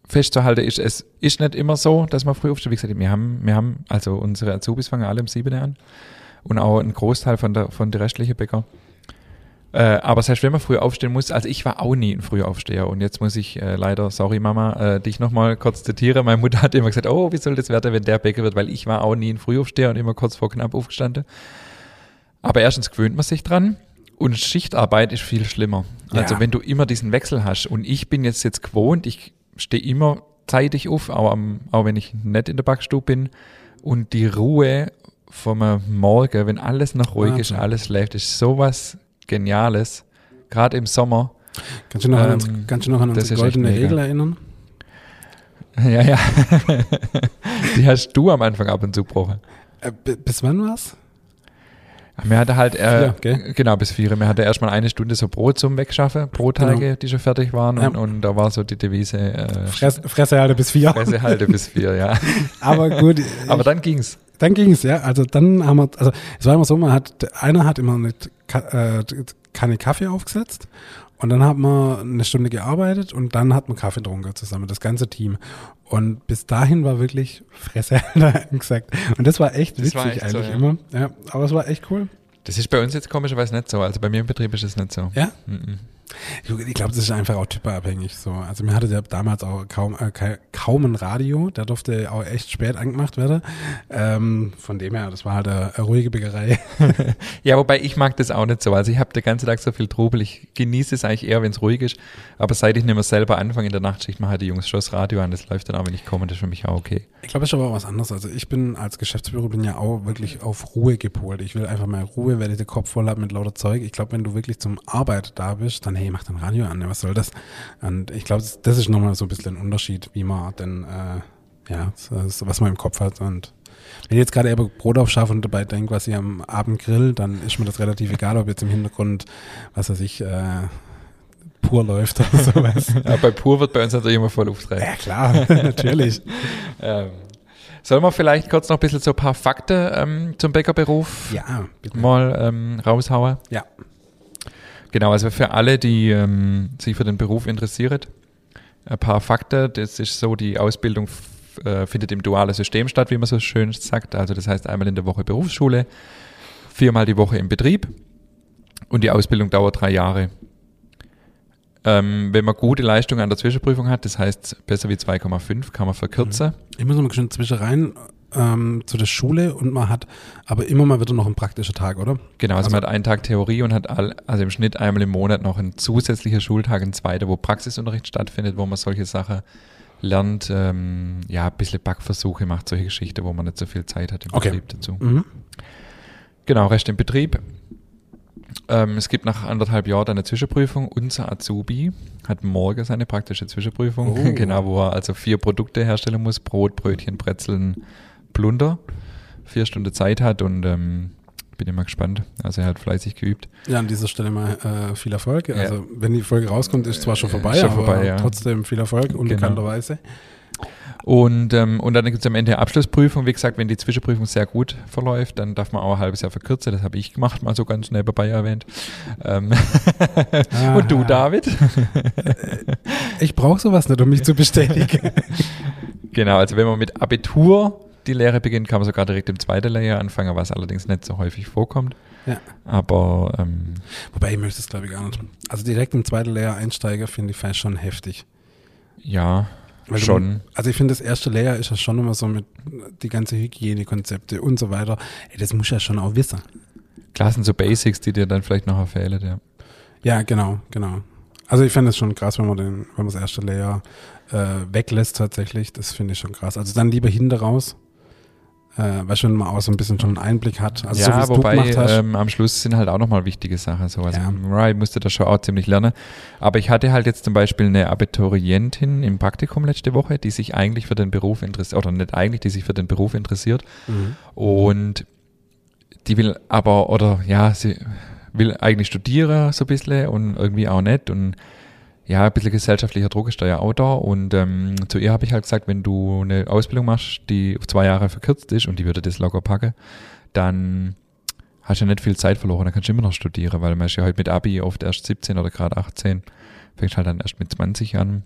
S2: festzuhalten ist, es ist nicht immer so, dass man früh aufsteht. Wie gesagt, wir haben, wir haben, also unsere Azubis fangen alle um sieben an und auch ein Großteil von der, von der restlichen Bäcker. Äh, aber selbst wenn man früh aufstehen muss, also ich war auch nie ein Frühaufsteher und jetzt muss ich äh, leider, sorry Mama, äh, dich nochmal kurz zitieren. Meine Mutter hat immer gesagt, oh, wie soll das werden, wenn der Bäcker wird, weil ich war auch nie ein Frühaufsteher und immer kurz vor knapp aufgestanden. Aber erstens gewöhnt man sich dran und Schichtarbeit ist viel schlimmer. Also
S1: Ja.
S2: wenn du immer diesen Wechsel hast und ich bin jetzt jetzt gewohnt, ich stehe immer zeitig auf, auch, am, auch wenn ich nicht in der Backstube bin und die Ruhe vom Morgen, wenn alles noch ruhig ist,
S1: Wahnsinn.
S2: alles schläft, ist sowas Geniales. Gerade im Sommer.
S1: Kannst du noch, an, uns,
S2: Ähm,
S1: kannst du noch an
S2: das
S1: unsere
S2: ist
S1: goldene. Regel erinnern?
S2: Ja, ja. die hast du am Anfang ab und zu gebrochen.
S1: Äh, bis wann war's?
S2: Wir hatten halt, äh,
S1: gell?
S2: genau, bis vier. Wir hatten erstmal eine Stunde so Brot zum Wegschaffen, Brotteige,
S1: Genau.
S2: die schon fertig waren.
S1: Ja.
S2: Und, und da war so die Devise, äh,
S1: Fress, Fresse halte bis vier.
S2: Fresse halte bis vier, ja.
S1: Aber gut,
S2: Aber dann ging's.
S1: dann ging es, ja. Also dann haben wir, also es war immer so, man hat, einer hat immer eine äh, Kanne Kaffee aufgesetzt und dann hat man eine Stunde gearbeitet und dann hat man Kaffee getrunken zusammen, das ganze Team. Und bis dahin war wirklich Fresse gesagt. Und das war echt
S2: Das
S1: witzig
S2: war echt so,
S1: eigentlich
S2: ja.
S1: immer. Ja, aber es war echt cool.
S2: Das ist bei uns jetzt komischerweise nicht so. Also bei mir im Betrieb ist es nicht so.
S1: Ja?
S2: Mhm.
S1: Ich ich glaube, das ist einfach auch typabhängig so. Also mir hatte ja damals auch kaum, äh, kaum ein Radio, der durfte auch echt spät angemacht werden. Ähm, von dem her, das war halt eine, eine ruhige Bäckerei.
S2: Ja, wobei ich mag das auch nicht so. Also ich habe den ganzen Tag so viel Trubel. Ich genieße es eigentlich eher, wenn es ruhig ist. Aber seit ich nicht mehr selber anfange in der Nachtschicht, mache die Jungs schon das Radio an. Das läuft dann auch, wenn ich komme. Das ist für mich auch okay.
S1: Ich glaube, es ist aber auch was anderes. Also ich bin als Geschäftsführer bin ja auch wirklich auf Ruhe gepolt. Ich will einfach mal Ruhe, weil ich den Kopf voll habe mit lauter Zeug. Ich glaube, wenn du wirklich zum Arbeit da bist, dann hey, mach dein Radio an. Was soll das? Und ich glaube, das, ist nochmal so ein bisschen ein Unterschied, wie man denn, äh, ja, so, was man im Kopf hat. Und wenn ich jetzt gerade eben Brot aufschaffe und dabei denke, was ich am Abend grill, dann ist mir das relativ egal, ob jetzt im Hintergrund, was weiß ich, äh, pur läuft oder sowas.
S2: Ja, bei Pur wird bei uns natürlich immer voll auftreten.
S1: ja klar, natürlich.
S2: Ähm, sollen wir vielleicht kurz noch ein bisschen so ein paar Fakten ähm, zum Bäckerberuf
S1: Ja, bitte.
S2: mal ähm, raushauen?
S1: Ja.
S2: Genau, also für alle, die ähm, sich für den Beruf interessieren, ein paar Fakten. Das ist so, die Ausbildung äh, findet im dualen System statt, wie man so schön sagt. Also das heißt einmal in der Woche Berufsschule, viermal die Woche im Betrieb und die Ausbildung dauert drei Jahre. Ähm, wenn man gute Leistungen an der Zwischenprüfung hat, das heißt besser wie 2,5, kann man verkürzen.
S1: Ich muss mal schön zwischen rein ähm, zu der Schule und man hat aber immer mal wieder noch einen praktischen Tag, oder?
S2: Genau, also,
S1: Also-
S2: man hat einen Tag Theorie und hat all, also im Schnitt einmal im Monat noch einen zusätzlichen Schultag, einen zweiten, wo Praxisunterricht stattfindet, wo man solche Sachen lernt, ähm, ja, ein bisschen Backversuche macht, solche Geschichten, wo man nicht so viel Zeit hat im
S1: Okay.
S2: Betrieb dazu.
S1: Mhm.
S2: Genau, Rest im Betrieb. Ähm, es gibt nach anderthalb Jahren eine Zwischenprüfung. Unser Azubi hat morgen seine praktische Zwischenprüfung,
S1: Oh.
S2: genau, wo er also vier Produkte herstellen muss: Brot, Brötchen, Brezeln, Plunder. Vier Stunden Zeit hat und ähm, bin immer gespannt. Also er hat fleißig geübt.
S1: Ja, an dieser Stelle mal äh, viel Erfolg.
S2: Ja.
S1: Also, wenn die Folge rauskommt, ist zwar schon vorbei,
S2: Schon
S1: aber
S2: vorbei, ja.
S1: trotzdem viel Erfolg, unbekannterweise.
S2: Und, ähm, und dann gibt es am Ende eine Abschlussprüfung. Wie gesagt, wenn die Zwischenprüfung sehr gut verläuft, dann darf man auch ein halbes Jahr verkürzen. Das habe ich gemacht, mal so ganz nebenbei erwähnt. Ähm und du. David?
S1: Ich brauche sowas nicht, um mich zu bestätigen.
S2: genau, also wenn man mit Abitur die Lehre beginnt, kann man sogar direkt im zweiten Lehrjahr anfangen, was allerdings nicht so häufig vorkommt.
S1: Ja.
S2: Aber ähm,
S1: Wobei ich möchte es, glaube ich, gar nicht. Also direkt im zweiten Lehrjahr einsteiger finde ich fast schon heftig.
S2: ja,
S1: Weil du-
S2: schon.
S1: Also ich finde, das erste Lehrjahr ist ja schon immer so mit die ganze Hygienekonzepte und so weiter. Ey, das muss ja schon auch wissen.
S2: Klar sind so Basics, die dir dann vielleicht noch fehlen. Ja.
S1: Ja, genau, genau. Also ich finde es schon krass, wenn man den, wenn man das erste Lehrjahr äh, weglässt tatsächlich. Das finde ich schon krass. Also dann lieber hinter raus. Äh, weil schon mal auch so ein bisschen schon einen Einblick hat. Also so
S2: ja,
S1: du
S2: wobei ähm, am Schluss sind halt auch nochmal wichtige Sachen. So. Also
S1: Ja.
S2: ich musste das schon auch ziemlich lernen. Aber ich hatte halt jetzt zum Beispiel eine Abiturientin im Praktikum letzte Woche, die sich eigentlich für den Beruf interessiert, oder nicht eigentlich, die sich für den Beruf interessiert.
S1: mhm.
S2: Und die will aber, oder ja, sie will eigentlich studieren so ein bisschen und irgendwie auch nicht. Und ja, ein bisschen gesellschaftlicher Druck ist da ja auch da. Und ähm, zu ihr habe ich halt gesagt, wenn du eine Ausbildung machst, die auf zwei Jahre verkürzt ist und die würde das locker packen, dann hast du ja nicht viel Zeit verloren, dann kannst du immer noch studieren, weil man ist ja heute mit Abi oft erst 17 oder gerade 18, fängst halt dann erst mit 20 an.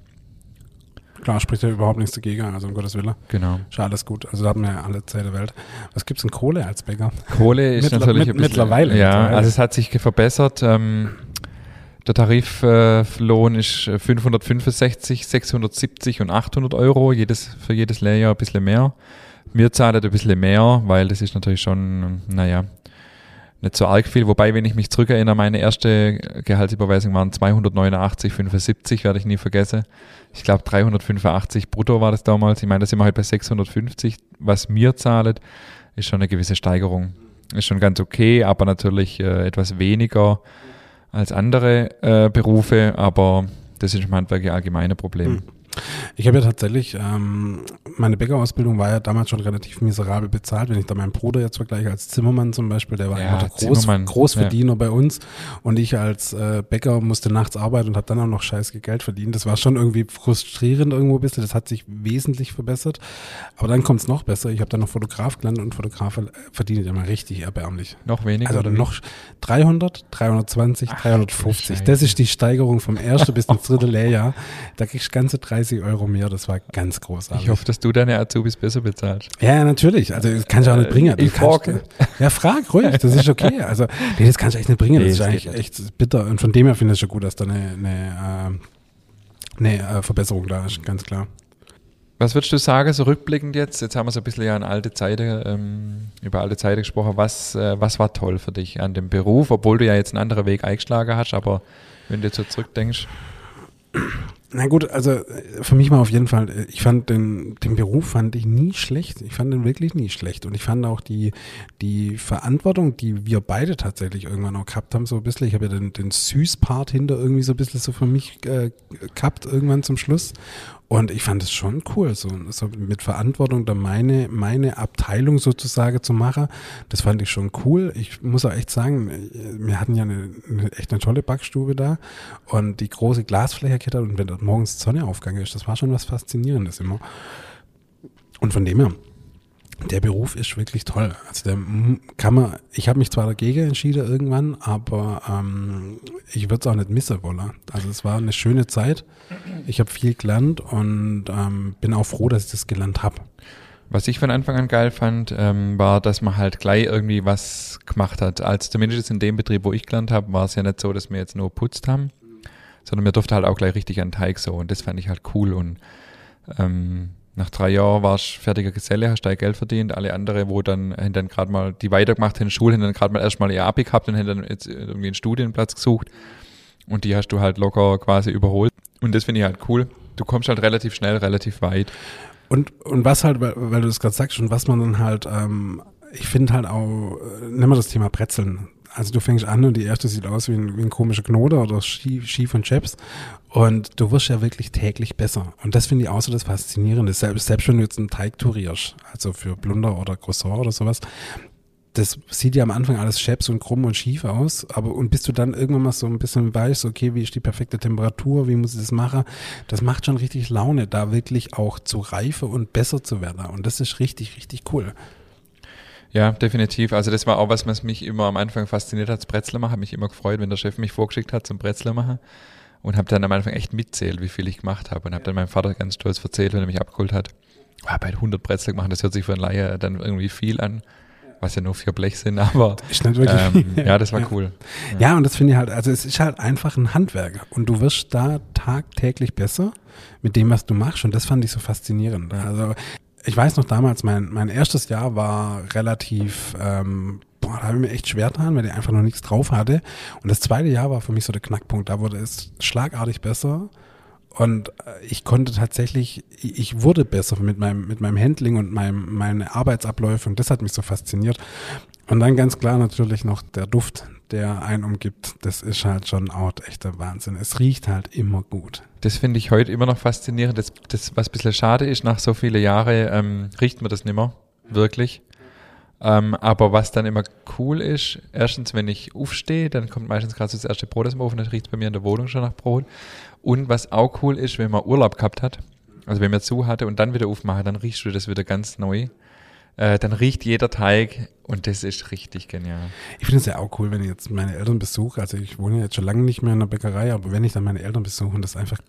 S1: Klar, spricht ja überhaupt nichts dagegen, also um Gottes Willen.
S2: Genau.
S1: Ist ja alles gut. Also da haben wir ja alle Zeit der Welt. Was gibt's in Kohle als Bäcker?
S2: Kohle ist
S1: Mittler-
S2: natürlich
S1: mit-
S2: ein bisschen,
S1: mittlerweile,
S2: Ja,
S1: mittlerweile.
S2: also es hat sich verbessert. Ähm, der Tariflohn ist äh, 565, 670 und 800 Euro, jedes, für jedes Lehrjahr ein bisschen mehr. Wir zahlen ein bisschen mehr, weil das ist natürlich schon, naja, nicht so arg viel. Wobei, wenn ich mich zurückerinnere, meine erste Gehaltsüberweisung waren 289,75, werde ich nie vergessen. Ich glaube 385 brutto war das damals. Ich meine, da sind wir halt bei 650. Was mir zahlt, ist schon eine gewisse Steigerung. Ist schon ganz okay, aber natürlich äh, etwas weniger als andere äh, Berufe, aber das ist im Handwerk ein allgemeines Problem.
S1: Hm. Ich habe ja tatsächlich, ähm, meine Bäckerausbildung war ja damals schon relativ miserabel bezahlt. Wenn ich da meinen Bruder jetzt vergleiche als Zimmermann zum Beispiel, der war
S2: Ja,
S1: der Groß, Großverdiener bei uns und ich als äh, Bäcker musste nachts arbeiten und habe dann auch noch scheiß Geld verdient. Das war schon irgendwie frustrierend irgendwo ein bisschen. Das hat sich wesentlich verbessert. Aber dann kommt es noch besser. Ich habe dann noch Fotograf gelernt und Fotograf äh, verdient ja mal richtig erbärmlich.
S2: Noch weniger?
S1: Also
S2: wie?
S1: noch 300, 320,
S2: Ach,
S1: 350.
S2: Scheiße.
S1: Das ist die Steigerung vom ersten bis ins dritte Lehrjahr. Da kriegst du ganze 30 Euro mehr. Das war ganz großartig.
S2: Ich hoffe, dass du deine Azubis besser bezahlst.
S1: ja, natürlich. Also das kannst du auch nicht bringen. Das
S2: Ich frage.
S1: Ja, frag ruhig. Das ist okay. Also nee, das kannst du echt nicht bringen. Das ist eigentlich echt bitter. Und von dem her finde ich es schon gut, dass da eine, eine, äh, eine äh, Verbesserung da ist. Ganz klar.
S2: Was würdest du sagen, so rückblickend jetzt? Jetzt haben wir so ein bisschen ja an alte Zeiten, ähm, über alte Zeiten gesprochen. Was, äh, was war toll für dich an dem Beruf, obwohl du ja jetzt einen anderen Weg eingeschlagen hast, aber wenn du jetzt so zurückdenkst,
S1: Na gut, also äh, für mich mal auf jeden Fall, äh, ich fand den, den Beruf fand ich nie schlecht. Ich fand den wirklich nie schlecht. Und ich fand auch die, die Verantwortung, die wir beide tatsächlich irgendwann auch gehabt haben, so ein bisschen. Ich habe ja den, den Süß-Part hinter irgendwie so ein bisschen so für mich äh, gehabt, irgendwann zum Schluss. Und ich fand es schon cool, so, so mit Verantwortung da meine, meine Abteilung sozusagen zu machen. Das fand ich schon cool. Ich muss auch echt sagen, wir hatten ja eine, eine echt eine tolle Backstube da und die große Glasfläche und wenn dort morgens Sonne aufgegangen ist, das war schon was Faszinierendes immer. Und von dem her, der Beruf ist wirklich toll. Also der m- kann man, ich habe mich zwar dagegen entschieden irgendwann, aber ähm, ich würde es auch nicht missen wollen. Also es war eine schöne Zeit. Ich habe viel gelernt und ähm, bin auch froh, dass ich das gelernt habe.
S2: Was ich von Anfang an geil fand, ähm, war, dass man halt gleich irgendwie was gemacht hat. Als zumindest in dem Betrieb, wo ich gelernt habe, war es ja nicht so, dass wir jetzt nur putzt haben, sondern wir durften halt auch gleich richtig an Teig so. Und das fand ich halt cool. Und ähm, nach drei Jahren warst du fertiger Geselle, hast dein Geld verdient. Alle andere, wo dann, haben dann gerade mal, die weitergemacht haben Schule, haben dann gerade mal erstmal ihr Abi gehabt und haben dann jetzt irgendwie einen Studienplatz gesucht. Und die hast du halt locker quasi überholt. Und das finde ich halt cool. Du kommst halt relativ schnell, relativ weit.
S1: Und, und was halt, weil, weil du das gerade sagst, und was man dann halt, ähm, ich finde halt auch, äh, nehmen wir das Thema Brezeln. Also du fängst an und die erste sieht aus wie ein, wie ein komischer Knoter oder schief, schief und Chaps. Und du wirst ja wirklich täglich besser. Und das finde ich auch so das Faszinierende. Selbst, selbst wenn du jetzt einen Teig turierst, also für Blunder oder Croissant oder sowas, das sieht ja am Anfang alles scheps und krumm und schief aus, aber und bis du dann irgendwann mal so ein bisschen weißt, okay, wie ist die perfekte Temperatur, wie muss ich das machen, das macht schon richtig Laune, da wirklich auch zu reife und besser zu werden. Und das ist richtig, richtig cool.
S2: Ja, definitiv. Also das war auch was, was mich immer am Anfang fasziniert hat, das Bretzler machen. Habe mich immer gefreut, wenn der Chef mich vorgeschickt hat zum Bretzler machen und habe dann am Anfang echt mitzählt, wie viel ich gemacht habe und habe dann meinem Vater ganz stolz erzählt, wenn er mich abgeholt hat. Oh, bei 100 Bretzler gemacht, das hört sich für einen Laie dann irgendwie viel an was ja nur vier Blech sind, aber
S1: ist nicht wirklich
S2: ähm, ja, das war
S1: ja.
S2: cool.
S1: Ja. ja. und das finde ich halt, also es ist halt einfach ein Handwerk und du wirst da tagtäglich besser mit dem, was du machst und das fand ich so faszinierend. Also ich weiß noch damals, mein, mein erstes Jahr war relativ, ähm, boah, da habe ich mir echt schwer dran, weil ich einfach noch nichts drauf hatte. Und das zweite Jahr war für mich so der Knackpunkt. Da wurde es schlagartig besser. Und äh, ich konnte tatsächlich, ich wurde besser mit meinem, mit meinem Handling und meinem, meine Arbeitsabläufe und das hat mich so fasziniert. Und dann ganz klar natürlich noch der Duft, der einen umgibt. Das ist halt schon auch echter Wahnsinn. Es riecht halt immer gut.
S2: Das finde ich heute immer noch faszinierend. Das, das was ein bisschen schade ist, nach so vielen Jahren ähm, riecht man das nicht mehr. Wirklich. Ähm, aber was dann immer cool ist, erstens, wenn ich aufstehe, dann kommt meistens gerade so das erste Brot aus dem Ofen, dann riecht bei mir in der Wohnung schon nach Brot. Und was auch cool ist, wenn man Urlaub gehabt hat, also wenn man zu hatte und dann wieder aufmache, dann riechst du das wieder ganz neu. Äh, dann riecht jeder Teig und das ist richtig genial.
S1: Ich finde es ja auch cool, wenn ich jetzt meine Eltern besuche. Also ich wohne jetzt schon lange nicht mehr in der Bäckerei, aber wenn ich dann meine Eltern besuche und das einfach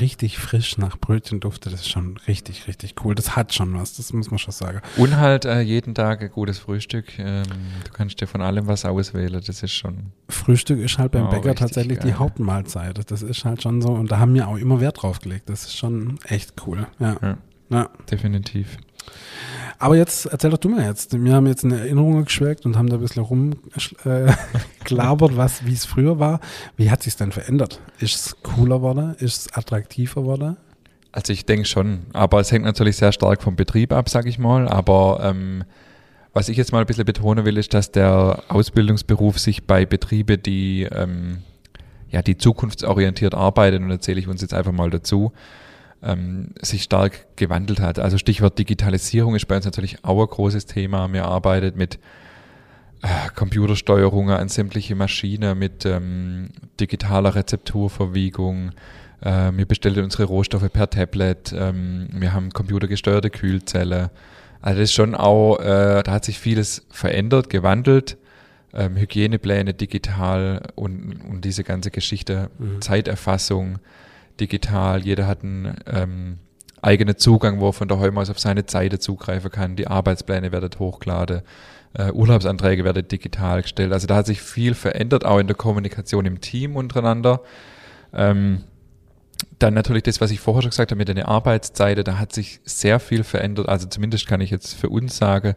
S1: richtig frisch nach Brötchen duftet, das ist schon richtig, richtig cool. Das hat schon was, das muss man schon sagen.
S2: Und halt äh, jeden Tag ein gutes Frühstück. Ähm, du kannst dir von allem was auswählen, das ist schon.
S1: Frühstück ist halt beim Bäcker tatsächlich geil. die Hauptmahlzeit. Das ist halt schon so, und da haben wir auch immer Wert drauf gelegt. Das ist schon echt cool. Ja. ja.
S2: ja. Definitiv.
S1: Aber jetzt erzähl doch du mir jetzt. Wir haben jetzt eine Erinnerung geschwelgt und haben da ein bisschen rumgelabert, äh, wie es früher war. Wie hat sich denn verändert? Ist es cooler geworden? Ist es attraktiver geworden?
S2: Also ich denke schon, aber es hängt natürlich sehr stark vom Betrieb ab, sage ich mal. Aber ähm, was ich jetzt mal ein bisschen betonen will, ist, dass der Ausbildungsberuf sich bei Betrieben, die ähm, ja die zukunftsorientiert arbeiten, und erzähle ich uns jetzt einfach mal dazu, ähm, sich stark gewandelt hat. Also Stichwort Digitalisierung ist bei uns natürlich auch ein großes Thema. Wir arbeiten mit äh, Computersteuerungen an sämtliche Maschinen, mit ähm, digitaler Rezepturverwiegung. Äh, wir bestellen unsere Rohstoffe per Tablet. Ähm, wir haben computergesteuerte Kühlzelle. Also das ist schon auch, äh, da hat sich vieles verändert, gewandelt. Ähm, Hygienepläne digital und, und diese ganze Geschichte, mhm. Zeiterfassung digital. Jeder hat einen ähm, eigenen Zugang, wo er von daheim aus auf seine Seite zugreifen kann. Die Arbeitspläne werden hochgeladen. Äh, Urlaubsanträge werden digital gestellt. Also da hat sich viel verändert, auch in der Kommunikation im Team untereinander. Ähm, dann natürlich das, was ich vorher schon gesagt habe mit der Arbeitszeit, da hat sich sehr viel verändert. Also zumindest kann ich jetzt für uns sagen,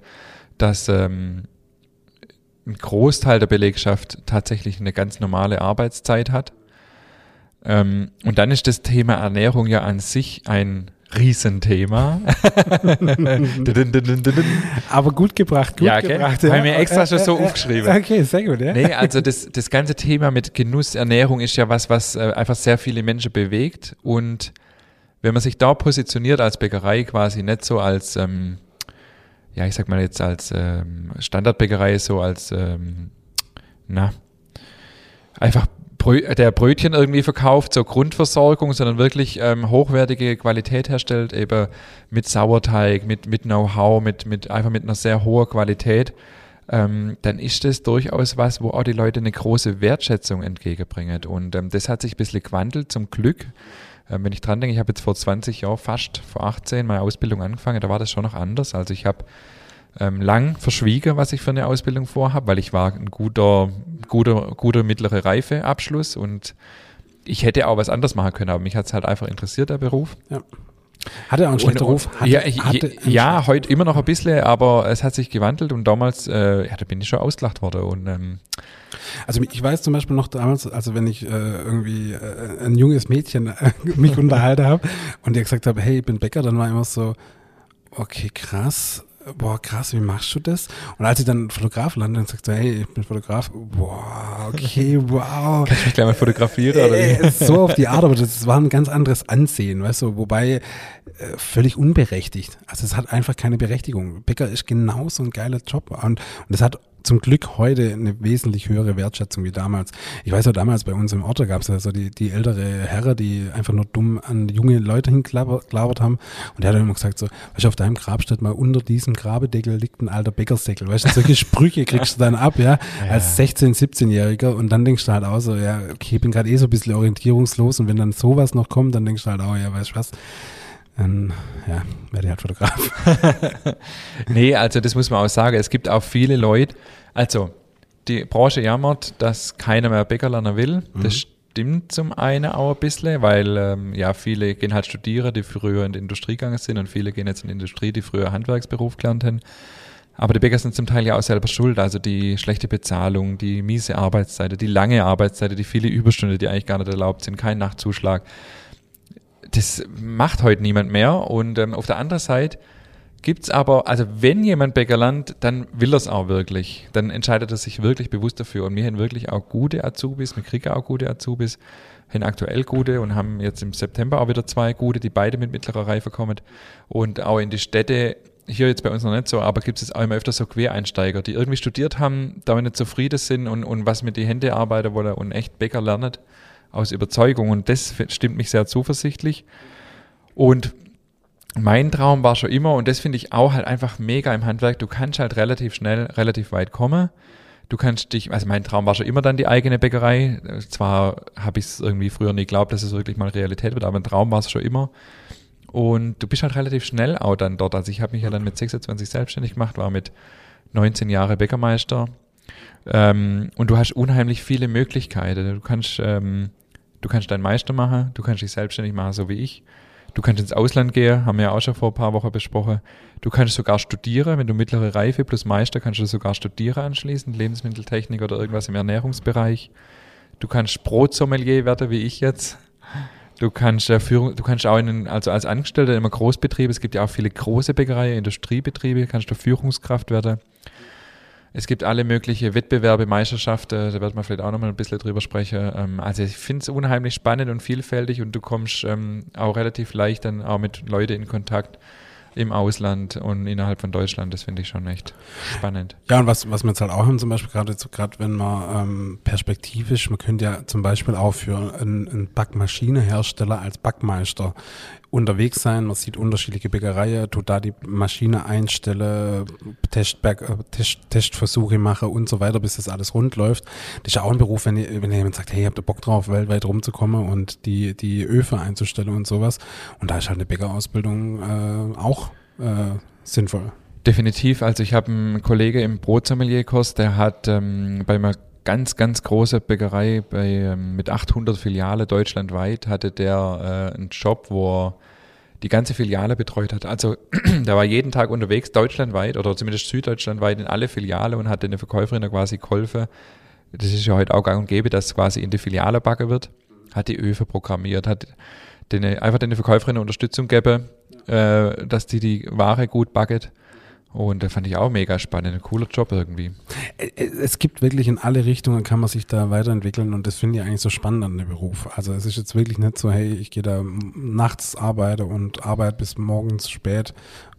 S2: dass ähm, ein Großteil der Belegschaft tatsächlich eine ganz normale Arbeitszeit hat. Ähm, und dann ist das Thema Ernährung ja an sich ein Riesenthema.
S1: Aber gut gebracht, gut
S2: ja, okay. gebracht. Ja. Habe mir extra schon so aufgeschrieben.
S1: Okay, sehr gut, ja.
S2: Nee, also das, das ganze Thema mit Genuss, Ernährung ist ja was, was äh, einfach sehr viele Menschen bewegt. Und wenn man sich da positioniert als Bäckerei quasi nicht so als, ähm, ja, ich sag mal jetzt als ähm, Standardbäckerei, so als, ähm, na, einfach Brö der Brötchen irgendwie verkauft zur Grundversorgung, sondern wirklich ähm, hochwertige Qualität herstellt, eben mit Sauerteig, mit, mit Know-how, mit, mit, einfach mit einer sehr hohen Qualität, ähm, dann ist das durchaus was, wo auch die Leute eine große Wertschätzung entgegenbringen. Und ähm, das hat sich ein bisschen gewandelt, zum Glück. Ähm, wenn ich dran denke, ich habe jetzt vor 20 Jahren, fast vor 18, meine Ausbildung angefangen, da war das schon noch anders. Also ich habe ähm, lang verschwiegen, was ich für eine Ausbildung vorhabe, weil ich war ein guter, guter, guter mittlere Reifeabschluss und ich hätte auch was anderes machen können, aber mich hat es halt einfach interessiert, der Beruf.
S1: Ja. Hatte er einen schlechten Ruf?
S2: Hatte, ja, ich, hatte ja heute immer noch ein bisschen, aber es hat sich gewandelt und damals, äh, ja, da bin ich schon ausgelacht worden. Und, ähm,
S1: also ich weiß zum Beispiel noch damals, also wenn ich äh, irgendwie äh, ein junges Mädchen äh, mich unterhalten habe und ihr gesagt habe, hey, ich bin Bäcker, dann war immer so, okay, krass, boah, krass, wie machst du das? Und als ich dann Fotograf lande und sagte, hey, ich bin Fotograf, boah, okay, wow.
S2: Kann ich mich gleich mal fotografieren oder wie?
S1: Äh, so auf die Art, aber das war ein ganz anderes Ansehen, weißt du, wobei äh, völlig unberechtigt. Also es hat einfach keine Berechtigung. Bäcker ist genauso ein geiler Job und, und es hat zum Glück heute eine wesentlich höhere Wertschätzung wie damals. Ich weiß ja, damals bei uns im Ort gab es ja so die, die ältere Herren, die einfach nur dumm an junge Leute hingelabert haben. Und der hat immer gesagt so, weißt du, auf deinem Grab steht mal unter diesem Grabedeckel liegt ein alter Bäckersdeckel. Weißt du, solche Sprüche kriegst du dann ab, ja, ja. als 16-, 17-Jähriger. Und dann denkst du halt auch so, ja, okay, ich bin gerade eh so ein bisschen orientierungslos. Und wenn dann sowas noch kommt, dann denkst du halt auch, ja, weißt du was, dann ja, werde ich halt Fotograf.
S2: nee, also das muss man auch sagen. Es gibt auch viele Leute, also die Branche jammert, dass keiner mehr Bäckerlerner will. Mhm. Das stimmt zum einen auch ein bisschen, weil ähm, ja viele gehen halt studieren, die früher in die Industrie gegangen sind und viele gehen jetzt in die Industrie, die früher Handwerksberuf gelernt haben. Aber die Bäcker sind zum Teil ja auch selber schuld. Also die schlechte Bezahlung, die miese Arbeitszeit, die lange Arbeitszeit, die viele Überstunden, die eigentlich gar nicht erlaubt sind, kein Nachtzuschlag das macht heute niemand mehr. Und ähm, auf der anderen Seite gibt es aber, also wenn jemand Bäcker lernt, dann will er es auch wirklich. Dann entscheidet er sich wirklich bewusst dafür. Und wir haben wirklich auch gute Azubis, wir kriegen auch gute Azubis, haben aktuell gute und haben jetzt im September auch wieder zwei gute, die beide mit mittlerer Reife kommen. Und auch in die Städte, hier jetzt bei uns noch nicht so, aber gibt es auch immer öfter so Quereinsteiger, die irgendwie studiert haben, damit nicht zufrieden sind und, und was mit die Hände arbeiten wollen und echt Bäcker lernen aus Überzeugung und das stimmt mich sehr zuversichtlich. Und mein Traum war schon immer, und das finde ich auch halt einfach mega im Handwerk, du kannst halt relativ schnell, relativ weit kommen. Du kannst dich, also mein Traum war schon immer dann die eigene Bäckerei. Zwar habe ich es irgendwie früher nie geglaubt, dass es wirklich mal Realität wird, aber ein Traum war es schon immer. Und du bist halt relativ schnell auch dann dort. Also ich habe mich ja dann mit 26 selbstständig gemacht, war mit 19 Jahre Bäckermeister. Ähm, und du hast unheimlich viele Möglichkeiten. Du kannst ähm, Du kannst deinen Meister machen, du kannst dich selbstständig machen, so wie ich. Du kannst ins Ausland gehen, haben wir ja auch schon vor ein paar Wochen besprochen. Du kannst sogar studieren, wenn du mittlere Reife plus Meister, kannst du sogar studieren anschließen, Lebensmitteltechnik oder irgendwas im Ernährungsbereich. Du kannst Brotsommelier werden, wie ich jetzt. Du kannst, äh, Führung, du kannst auch in, also als Angestellter in einem Großbetrieb, es gibt ja auch viele große Bäckereien, Industriebetriebe, kannst du Führungskraft werden. Es gibt alle möglichen Wettbewerbe, Meisterschaften, da wird man vielleicht auch nochmal ein bisschen drüber sprechen. Ähm, also ich finde es unheimlich spannend und vielfältig und du kommst ähm, auch relativ leicht dann auch mit Leuten in Kontakt im Ausland und innerhalb von Deutschland. Das finde ich schon echt spannend.
S1: Ja, und was, was wir jetzt halt auch haben, zum Beispiel gerade gerade wenn man ähm, perspektivisch, man könnte ja zum Beispiel auch für einen, einen Backmaschinehersteller als Backmeister unterwegs sein. Man sieht unterschiedliche Bäckereien, tut da die Maschine einstelle, äh, Test, Testversuche mache und so weiter, bis das alles rund läuft. Das ist ja auch ein Beruf, wenn, wenn jemand sagt, hey, habt ihr Bock drauf, weltweit rumzukommen und die, die Öfe einzustellen und sowas. Und da ist halt eine Bäckerausbildung äh, auch äh, sinnvoll.
S2: Definitiv. Also ich habe einen Kollege im Brotsommelierkurs, der hat ähm, bei einer ganz, ganz große Bäckerei bei, ähm, mit 800 Filiale deutschlandweit hatte der äh, einen Job, wo er die ganze Filiale betreut hat. Also der war jeden Tag unterwegs, deutschlandweit oder zumindest süddeutschlandweit in alle Filiale und hat eine Verkäuferin quasi geholfen. Das ist ja heute auch gang und gäbe, dass quasi in die Filiale backen wird. Hat die Öfe programmiert, hat den, einfach den Verkäuferin Unterstützung gegeben, äh, dass die die Ware gut backet und da fand ich auch mega spannend, ein cooler Job irgendwie.
S1: Es gibt wirklich in alle Richtungen, kann man sich da weiterentwickeln und das finde ich eigentlich so spannend an dem Beruf. Also es ist jetzt wirklich nicht so, hey, ich gehe da nachts arbeite und arbeite bis morgens spät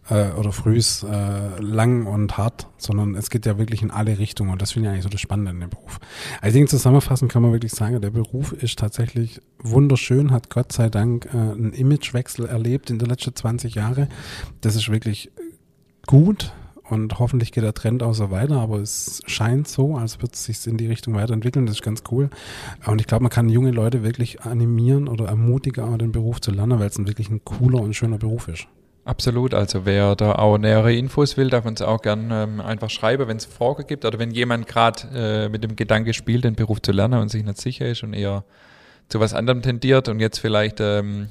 S1: äh, oder frühs äh, lang und hart, sondern es geht ja wirklich in alle Richtungen und das finde ich eigentlich so das Spannende an dem Beruf. Also ich denke, zusammenfassend kann man wirklich sagen, der Beruf ist tatsächlich wunderschön, hat Gott sei Dank äh, einen Imagewechsel erlebt in den letzten 20 Jahren. Das ist wirklich gut und hoffentlich geht der Trend auch so weiter, aber es scheint so, als würde es sich in die Richtung weiterentwickeln. Das ist ganz cool. Und ich glaube, man kann junge Leute wirklich animieren oder ermutigen, den Beruf zu lernen, weil es ein wirklich ein cooler und schöner Beruf ist.
S2: Absolut, also wer da auch nähere Infos will, darf uns auch gerne ähm, einfach schreiben, wenn es Fragen gibt oder wenn jemand gerade äh, mit dem Gedanke spielt, den Beruf zu lernen und sich nicht sicher ist und eher zu was anderem tendiert und jetzt vielleicht ähm,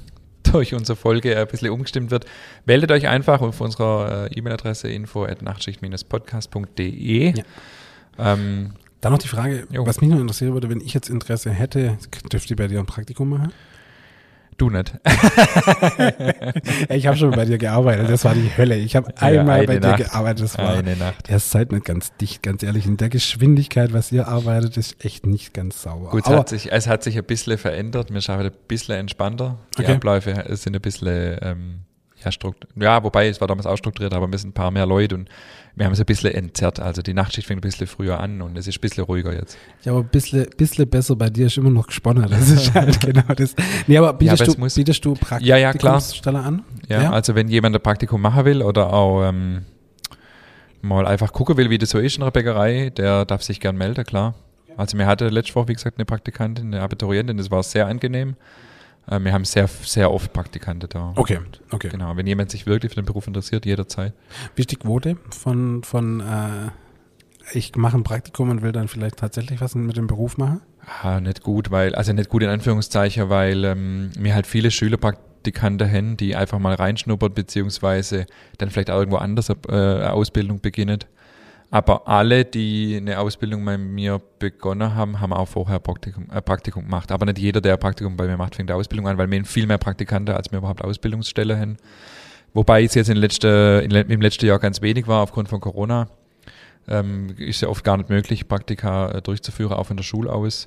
S2: durch unsere Folge ein bisschen umgestimmt wird, meldet euch einfach auf unserer äh, E-Mail-Adresse info at nachtschicht-podcast.de. Ja.
S1: Ähm, Dann noch die Frage, jo. was mich noch interessieren würde, wenn ich jetzt Interesse hätte, dürfte ich bei dir ein Praktikum machen?
S2: Du nicht.
S1: ich habe schon bei dir gearbeitet, das war die Hölle. Ich habe einmal bei dir gearbeitet, das war
S2: eine Nacht.
S1: Ihr seid nicht ganz dicht, ganz ehrlich. In der Geschwindigkeit, was ihr arbeitet, ist echt nicht ganz sauber.
S2: Gut, es, hat sich, es hat sich ein bisschen verändert. Wir schaffen ein bisschen entspannter. Die okay. Abläufe sind ein bisschen ähm, ja, ja, wobei es war damals auch strukturiert, aber wir sind ein paar mehr Leute und wir haben es ein bisschen entzerrt. Also die Nachtschicht fängt ein bisschen früher an und es ist ein bisschen ruhiger jetzt.
S1: Ja, aber ein bisschen, bisschen besser bei dir ist immer noch gesponnen. Das ist halt genau das. Nee, aber bietest, ja, aber du, bietest du
S2: Praktikumsstelle ja, ja, klar.
S1: an?
S2: Ja, ja, also wenn jemand ein Praktikum machen will oder auch ähm, mal einfach gucken will, wie das so ist in einer Bäckerei, der darf sich gern melden, klar. Also mir hatte letzte Woche, wie gesagt, eine Praktikantin, eine Abiturientin, das war sehr angenehm. Äh, wir haben sehr, sehr oft Praktikanten da.
S1: Okay, okay.
S2: Genau, wenn jemand sich wirklich für den Beruf interessiert, jederzeit.
S1: Wie ist die Quote von, von äh, ich mache ein Praktikum und will dann vielleicht tatsächlich was mit dem Beruf machen?
S2: Ah, nicht gut, weil, also nicht gut in Anführungszeichen, weil ähm, mir halt viele Schülerpraktikanten haben, die einfach mal reinschnuppern, beziehungsweise dann vielleicht auch irgendwo anders äh, eine Ausbildung beginnen. Aber alle, die eine Ausbildung bei mir begonnen haben, haben auch vorher Praktikum, äh, Praktikum gemacht. Aber nicht jeder, der Praktikum bei mir macht, fängt die Ausbildung an, weil wir viel mehr Praktikanten, als wir überhaupt Ausbildungsstelle haben. Wobei es jetzt in letzte, in, im letzten Jahr ganz wenig war aufgrund von Corona. Ähm, ist ja oft gar nicht möglich, Praktika äh, durchzuführen, auch von der Schule aus.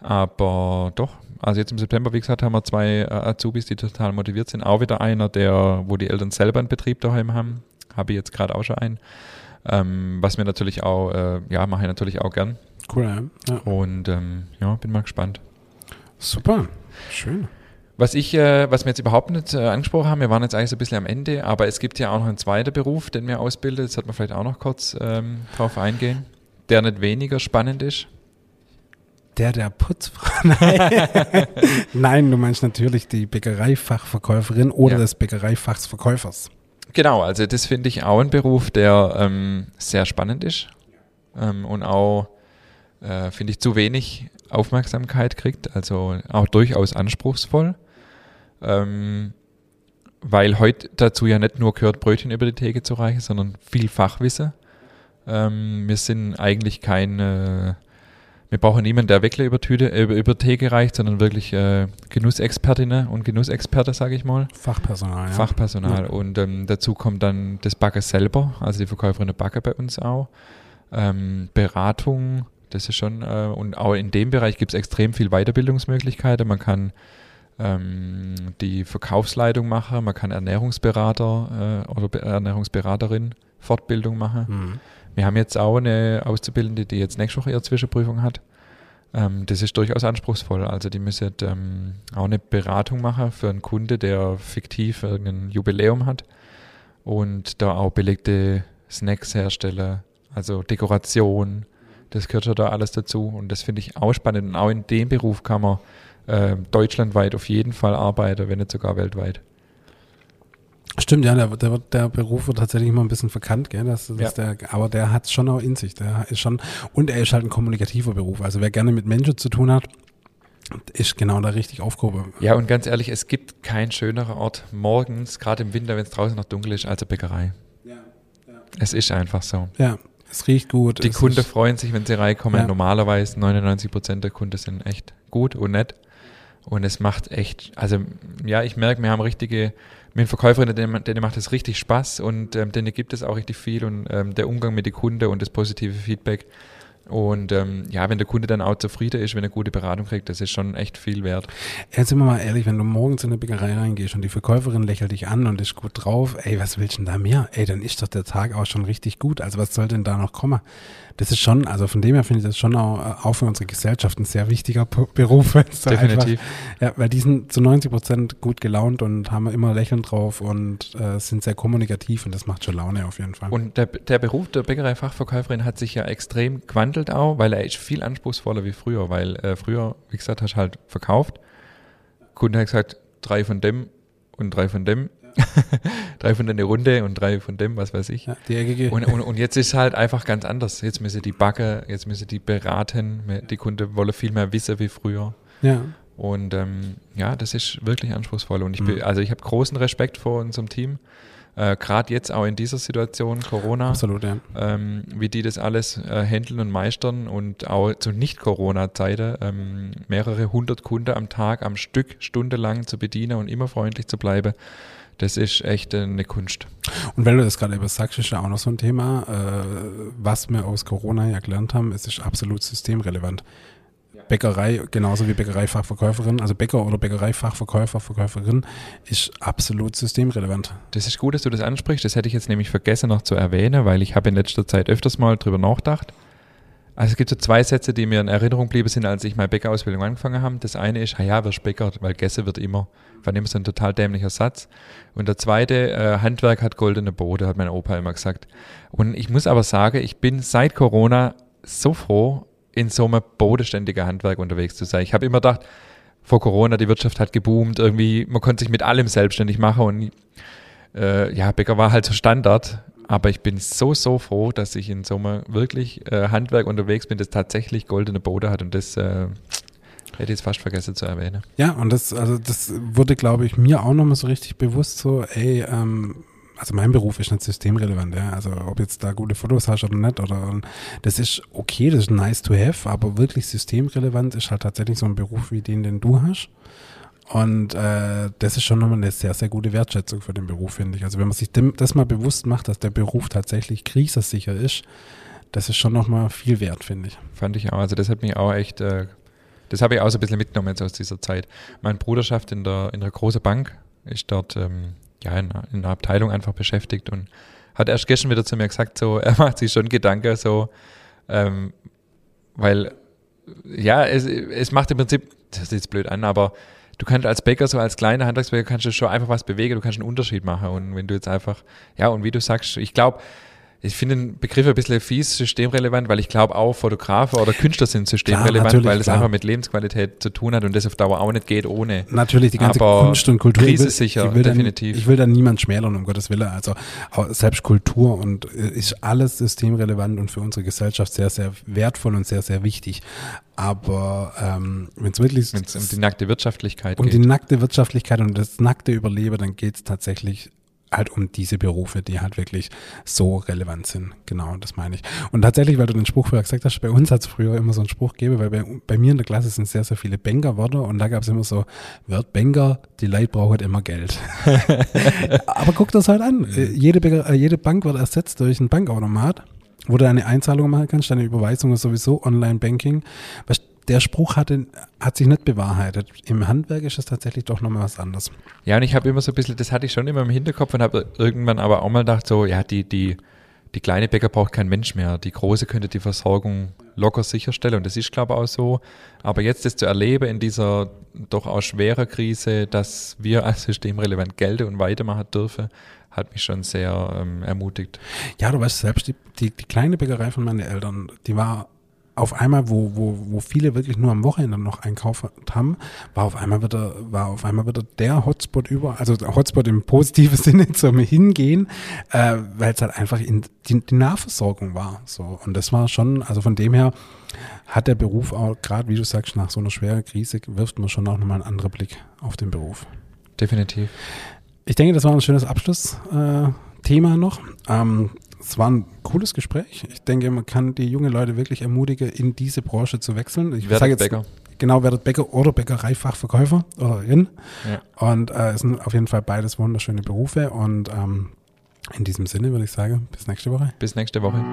S2: Aber doch, also jetzt im September, wie gesagt, haben wir zwei äh, Azubis, die total motiviert sind. Auch wieder einer, der, wo die Eltern selber einen Betrieb daheim haben. Habe ich jetzt gerade auch schon einen. Ähm, was wir natürlich auch, äh, ja, mache ich natürlich auch gern.
S1: Cool, ja.
S2: Und ähm, ja, bin mal gespannt.
S1: Super, schön.
S2: Was ich, äh, was wir jetzt überhaupt nicht äh, angesprochen haben, wir waren jetzt eigentlich so ein bisschen am Ende, aber es gibt ja auch noch einen zweiten Beruf, den wir ausbilden, das hat man vielleicht auch noch kurz ähm, drauf eingehen, der nicht weniger spannend ist.
S1: Der der Putzfrau. Nein. Nein, du meinst natürlich die Bäckereifachverkäuferin oder ja. des Bäckereifachsverkäufers.
S2: Genau, also das finde ich auch ein Beruf, der ähm, sehr spannend ist ähm, und auch, äh, finde ich, zu wenig Aufmerksamkeit kriegt, also auch durchaus anspruchsvoll. Ähm, weil heute dazu ja nicht nur gehört, Brötchen über die Theke zu reichen, sondern viel Fachwissen. Ähm, wir sind eigentlich kein äh, wir brauchen niemanden, der Weckler über, Tüte, äh, über Theke reicht, sondern wirklich äh, Genussexpertinnen und Genussexperte, sage ich mal.
S1: Fachpersonal.
S2: Ja. Fachpersonal. Ja. Und ähm, dazu kommt dann das Backer selber, also die Verkäuferin der Backer bei uns auch. Ähm, Beratung, das ist schon, äh, und auch in dem Bereich gibt es extrem viel Weiterbildungsmöglichkeiten. Man kann ähm, die Verkaufsleitung machen, man kann Ernährungsberater äh, oder Ernährungsberaterin Fortbildung machen. Mhm. Wir haben jetzt auch eine Auszubildende, die jetzt nächste Woche ihre Zwischenprüfung hat. Ähm, das ist durchaus anspruchsvoll. Also die müssen ähm, auch eine Beratung machen für einen Kunde, der fiktiv irgendein Jubiläum hat und da auch belegte Snacks herstellen, also Dekoration. Das gehört schon da alles dazu und das finde ich auch spannend. Und auch in dem Beruf kann man äh, deutschlandweit auf jeden Fall arbeiten, wenn nicht sogar weltweit.
S1: Stimmt, ja, der, der, der Beruf wird tatsächlich immer ein bisschen verkannt, gell? Das, das ja. der, aber der hat es schon auch in sich. Der ist schon, und er ist halt ein kommunikativer Beruf. Also wer gerne mit Menschen zu tun hat, ist genau da richtig aufgehoben.
S2: Ja, und ganz ehrlich, es gibt keinen schöneren Ort morgens, gerade im Winter, wenn es draußen noch dunkel ist, als eine Bäckerei. Ja, ja. Es ist einfach so.
S1: Ja, es riecht gut.
S2: Die Kunden freuen sich, wenn sie reinkommen. Ja. Normalerweise 99 Prozent der Kunden sind echt gut und nett. Und es macht echt, also ja, ich merke, wir haben richtige mit Verkäuferinnen, denen, denen macht es richtig Spaß und ähm, denen gibt es auch richtig viel und ähm, der Umgang mit den Kunden und das positive Feedback. Und ähm, ja, wenn der Kunde dann auch zufrieden ist, wenn er gute Beratung kriegt, das ist schon echt viel wert.
S1: Jetzt sind wir mal ehrlich, wenn du morgens in eine Bäckerei reingehst und die Verkäuferin lächelt dich an und ist gut drauf, ey, was willst du denn da mehr? Ey, dann ist doch der Tag auch schon richtig gut. Also was soll denn da noch kommen? Das ist schon, also von dem her finde ich das schon auch, äh, auch für unsere Gesellschaft ein sehr wichtiger Beruf.
S2: Definitiv.
S1: Einfach, ja, weil die sind zu 90 Prozent gut gelaunt und haben immer Lächeln drauf und äh, sind sehr kommunikativ und das macht schon Laune auf jeden Fall.
S2: Und der, der Beruf der Bäckerei-Fachverkäuferin hat sich ja extrem gewandelt auch, weil er ist viel anspruchsvoller wie früher, weil äh, früher, wie gesagt, hast du halt verkauft. Kunde hat gesagt, drei von dem und drei von dem drei von der Runde und drei von dem, was weiß ich. Ja,
S1: die eckige.
S2: Und, und, und jetzt ist halt einfach ganz anders. Jetzt müssen die backen, jetzt müssen die beraten. Die Kunden wollen viel mehr wissen wie früher.
S1: Ja.
S2: Und ähm, ja, das ist wirklich anspruchsvoll. Und ich bin, mhm. also ich habe großen Respekt vor unserem Team, Äh, Gerade jetzt auch in dieser Situation, Corona,
S1: Absolut, ja.
S2: ähm, wie die das alles äh, handeln und meistern und auch zu Nicht-Corona-Zeiten ähm, mehrere hundert Kunden am Tag am Stück stundenlang zu bedienen und immer freundlich zu bleiben. Das ist echt eine Kunst.
S1: Und wenn du das gerade eben sagst, ist ja auch noch so ein Thema, äh, was wir aus Corona ja gelernt haben, es ist absolut systemrelevant. Bäckerei, genauso wie Bäckereifachverkäuferin, also Bäcker oder Bäckereifachverkäufer, Verkäuferin, ist absolut systemrelevant.
S2: Das ist gut, dass du das ansprichst. Das hätte ich jetzt nämlich vergessen noch zu erwähnen, weil ich habe in letzter Zeit öfters mal drüber nachgedacht. Also es gibt so zwei Sätze, die mir in Erinnerung geblieben sind, als ich meine Bäckerausbildung angefangen habe. Das eine ist, ja, wirst Bäcker, weil Gäste wird immer. War immer so ein total dämlicher Satz. Und der zweite, äh, Handwerk hat goldene Bode, hat mein Opa immer gesagt. Und ich muss aber sagen, ich bin seit Corona so froh, in so einem bodenständigen Handwerk unterwegs zu sein. Ich habe immer gedacht, vor Corona, die Wirtschaft hat geboomt, irgendwie, man konnte sich mit allem selbstständig machen und äh, ja, Bäcker war halt so Standard. Aber ich bin so, so froh, dass ich in so einem wirklich äh, Handwerk unterwegs bin, das tatsächlich goldene Bode hat und das äh, hätte ich jetzt fast vergessen zu erwähnen.
S1: Ja, und das, also das wurde, glaube ich, mir auch nochmal so richtig bewusst, so, ey, ähm, also mein Beruf ist nicht systemrelevant, ja. Also ob jetzt da gute Fotos hast oder nicht, oder das ist okay, das ist nice to have, aber wirklich systemrelevant ist halt tatsächlich so ein Beruf wie den, den du hast. Und äh, das ist schon nochmal eine sehr, sehr gute Wertschätzung für den Beruf, finde ich. Also wenn man sich dem, das mal bewusst macht, dass der Beruf tatsächlich krisensicher ist, das ist schon nochmal viel wert, finde ich.
S2: Fand ich auch. Also das hat mich auch echt, äh, das habe ich auch so ein bisschen mitgenommen jetzt aus dieser Zeit. Mein Bruder schafft in der, in der großen Bank, ist dort ähm, ja, in, in einer Abteilung einfach beschäftigt und hat erst gestern wieder zu mir gesagt, so, er macht sich schon Gedanken, so, ähm, weil, ja, es, es macht im Prinzip, das sieht jetzt blöd an, aber du kannst als Bäcker, so als kleiner Handwerksbäcker, kannst du schon einfach was bewegen, du kannst einen Unterschied machen. Und wenn du jetzt einfach, ja, und wie du sagst, ich glaube, ich finde den Begriff ein bisschen fies, systemrelevant, weil ich glaube auch Fotografen oder Künstler sind systemrelevant,
S1: Klar,
S2: weil es einfach mit Lebensqualität zu tun hat und das auf Dauer auch nicht geht ohne.
S1: Natürlich, die ganze
S2: Aber
S1: Kunst und Kultur. ich will-
S2: krisensicher,
S1: ich will
S2: definitiv.
S1: Dann, ich will da niemand schmälern, um Gottes Willen. Also selbst Kultur und äh, ist alles systemrelevant und für unsere Gesellschaft sehr, sehr wertvoll und sehr, sehr wichtig. Aber ähm, wenn es wirklich
S2: Wenn es um die nackte Wirtschaftlichkeit
S1: um
S2: geht.
S1: die nackte Wirtschaftlichkeit und das nackte Überleben, dann geht es tatsächlich halt um diese Berufe, die halt wirklich so relevant sind. Genau, das meine ich. Und tatsächlich, weil du den Spruch vorher gesagt hast, bei uns hat es früher immer so einen Spruch gegeben, weil bei, bei mir in der Klasse sind sehr, sehr viele Bankerwörter und da gab es immer so, wird Banker, die Leute brauchen immer Geld. Aber guck das halt an. Äh, Jede, äh, jede Bank wird ersetzt durch einen Bankautomat, wo du eine Einzahlung machen kannst, deine Überweisung ist sowieso Online-Banking. Weißt, Der Spruch hatte, hat sich nicht bewahrheitet. Im Handwerk ist es tatsächlich doch nochmal was anderes.
S2: Ja, und ich habe immer so ein bisschen, das hatte ich schon immer im Hinterkopf und habe irgendwann aber auch mal gedacht, so, ja, die, die, die kleine Bäcker braucht kein Mensch mehr. Die große könnte die Versorgung locker sicherstellen und das ist, glaube ich, auch so. Aber jetzt das zu erleben in dieser doch auch schwerer Krise, dass wir als systemrelevant gelten und weitermachen dürfen, hat mich schon sehr ähm, ermutigt.
S1: Ja, du weißt selbst, die, die, die kleine Bäckerei von meinen Eltern, die war auf einmal, wo, wo, wo viele wirklich nur am Wochenende noch einkauft haben, war auf einmal wieder, war auf einmal wieder der Hotspot über, also Hotspot im positiven Sinne zum Hingehen, äh, weil es halt einfach in die, die Nahversorgung war. So. Und das war schon, also von dem her hat der Beruf auch, gerade wie du sagst, nach so einer schweren Krise wirft man schon auch nochmal einen anderen Blick auf den Beruf.
S2: Definitiv.
S1: Ich denke, das war ein schönes Abschlussthema äh, noch. Ähm, es war ein cooles Gespräch. Ich denke, man kann die jungen Leute wirklich ermutigen, in diese Branche zu wechseln. Ich
S2: Werdet
S1: sage jetzt
S2: Bäcker.
S1: genau, werdet Bäcker oder Bäckereifachverkäufer oder in.
S2: Ja.
S1: Und äh, es sind auf jeden Fall beides wunderschöne Berufe. Und ähm, in diesem Sinne würde ich sagen, bis nächste Woche.
S2: Bis nächste Woche.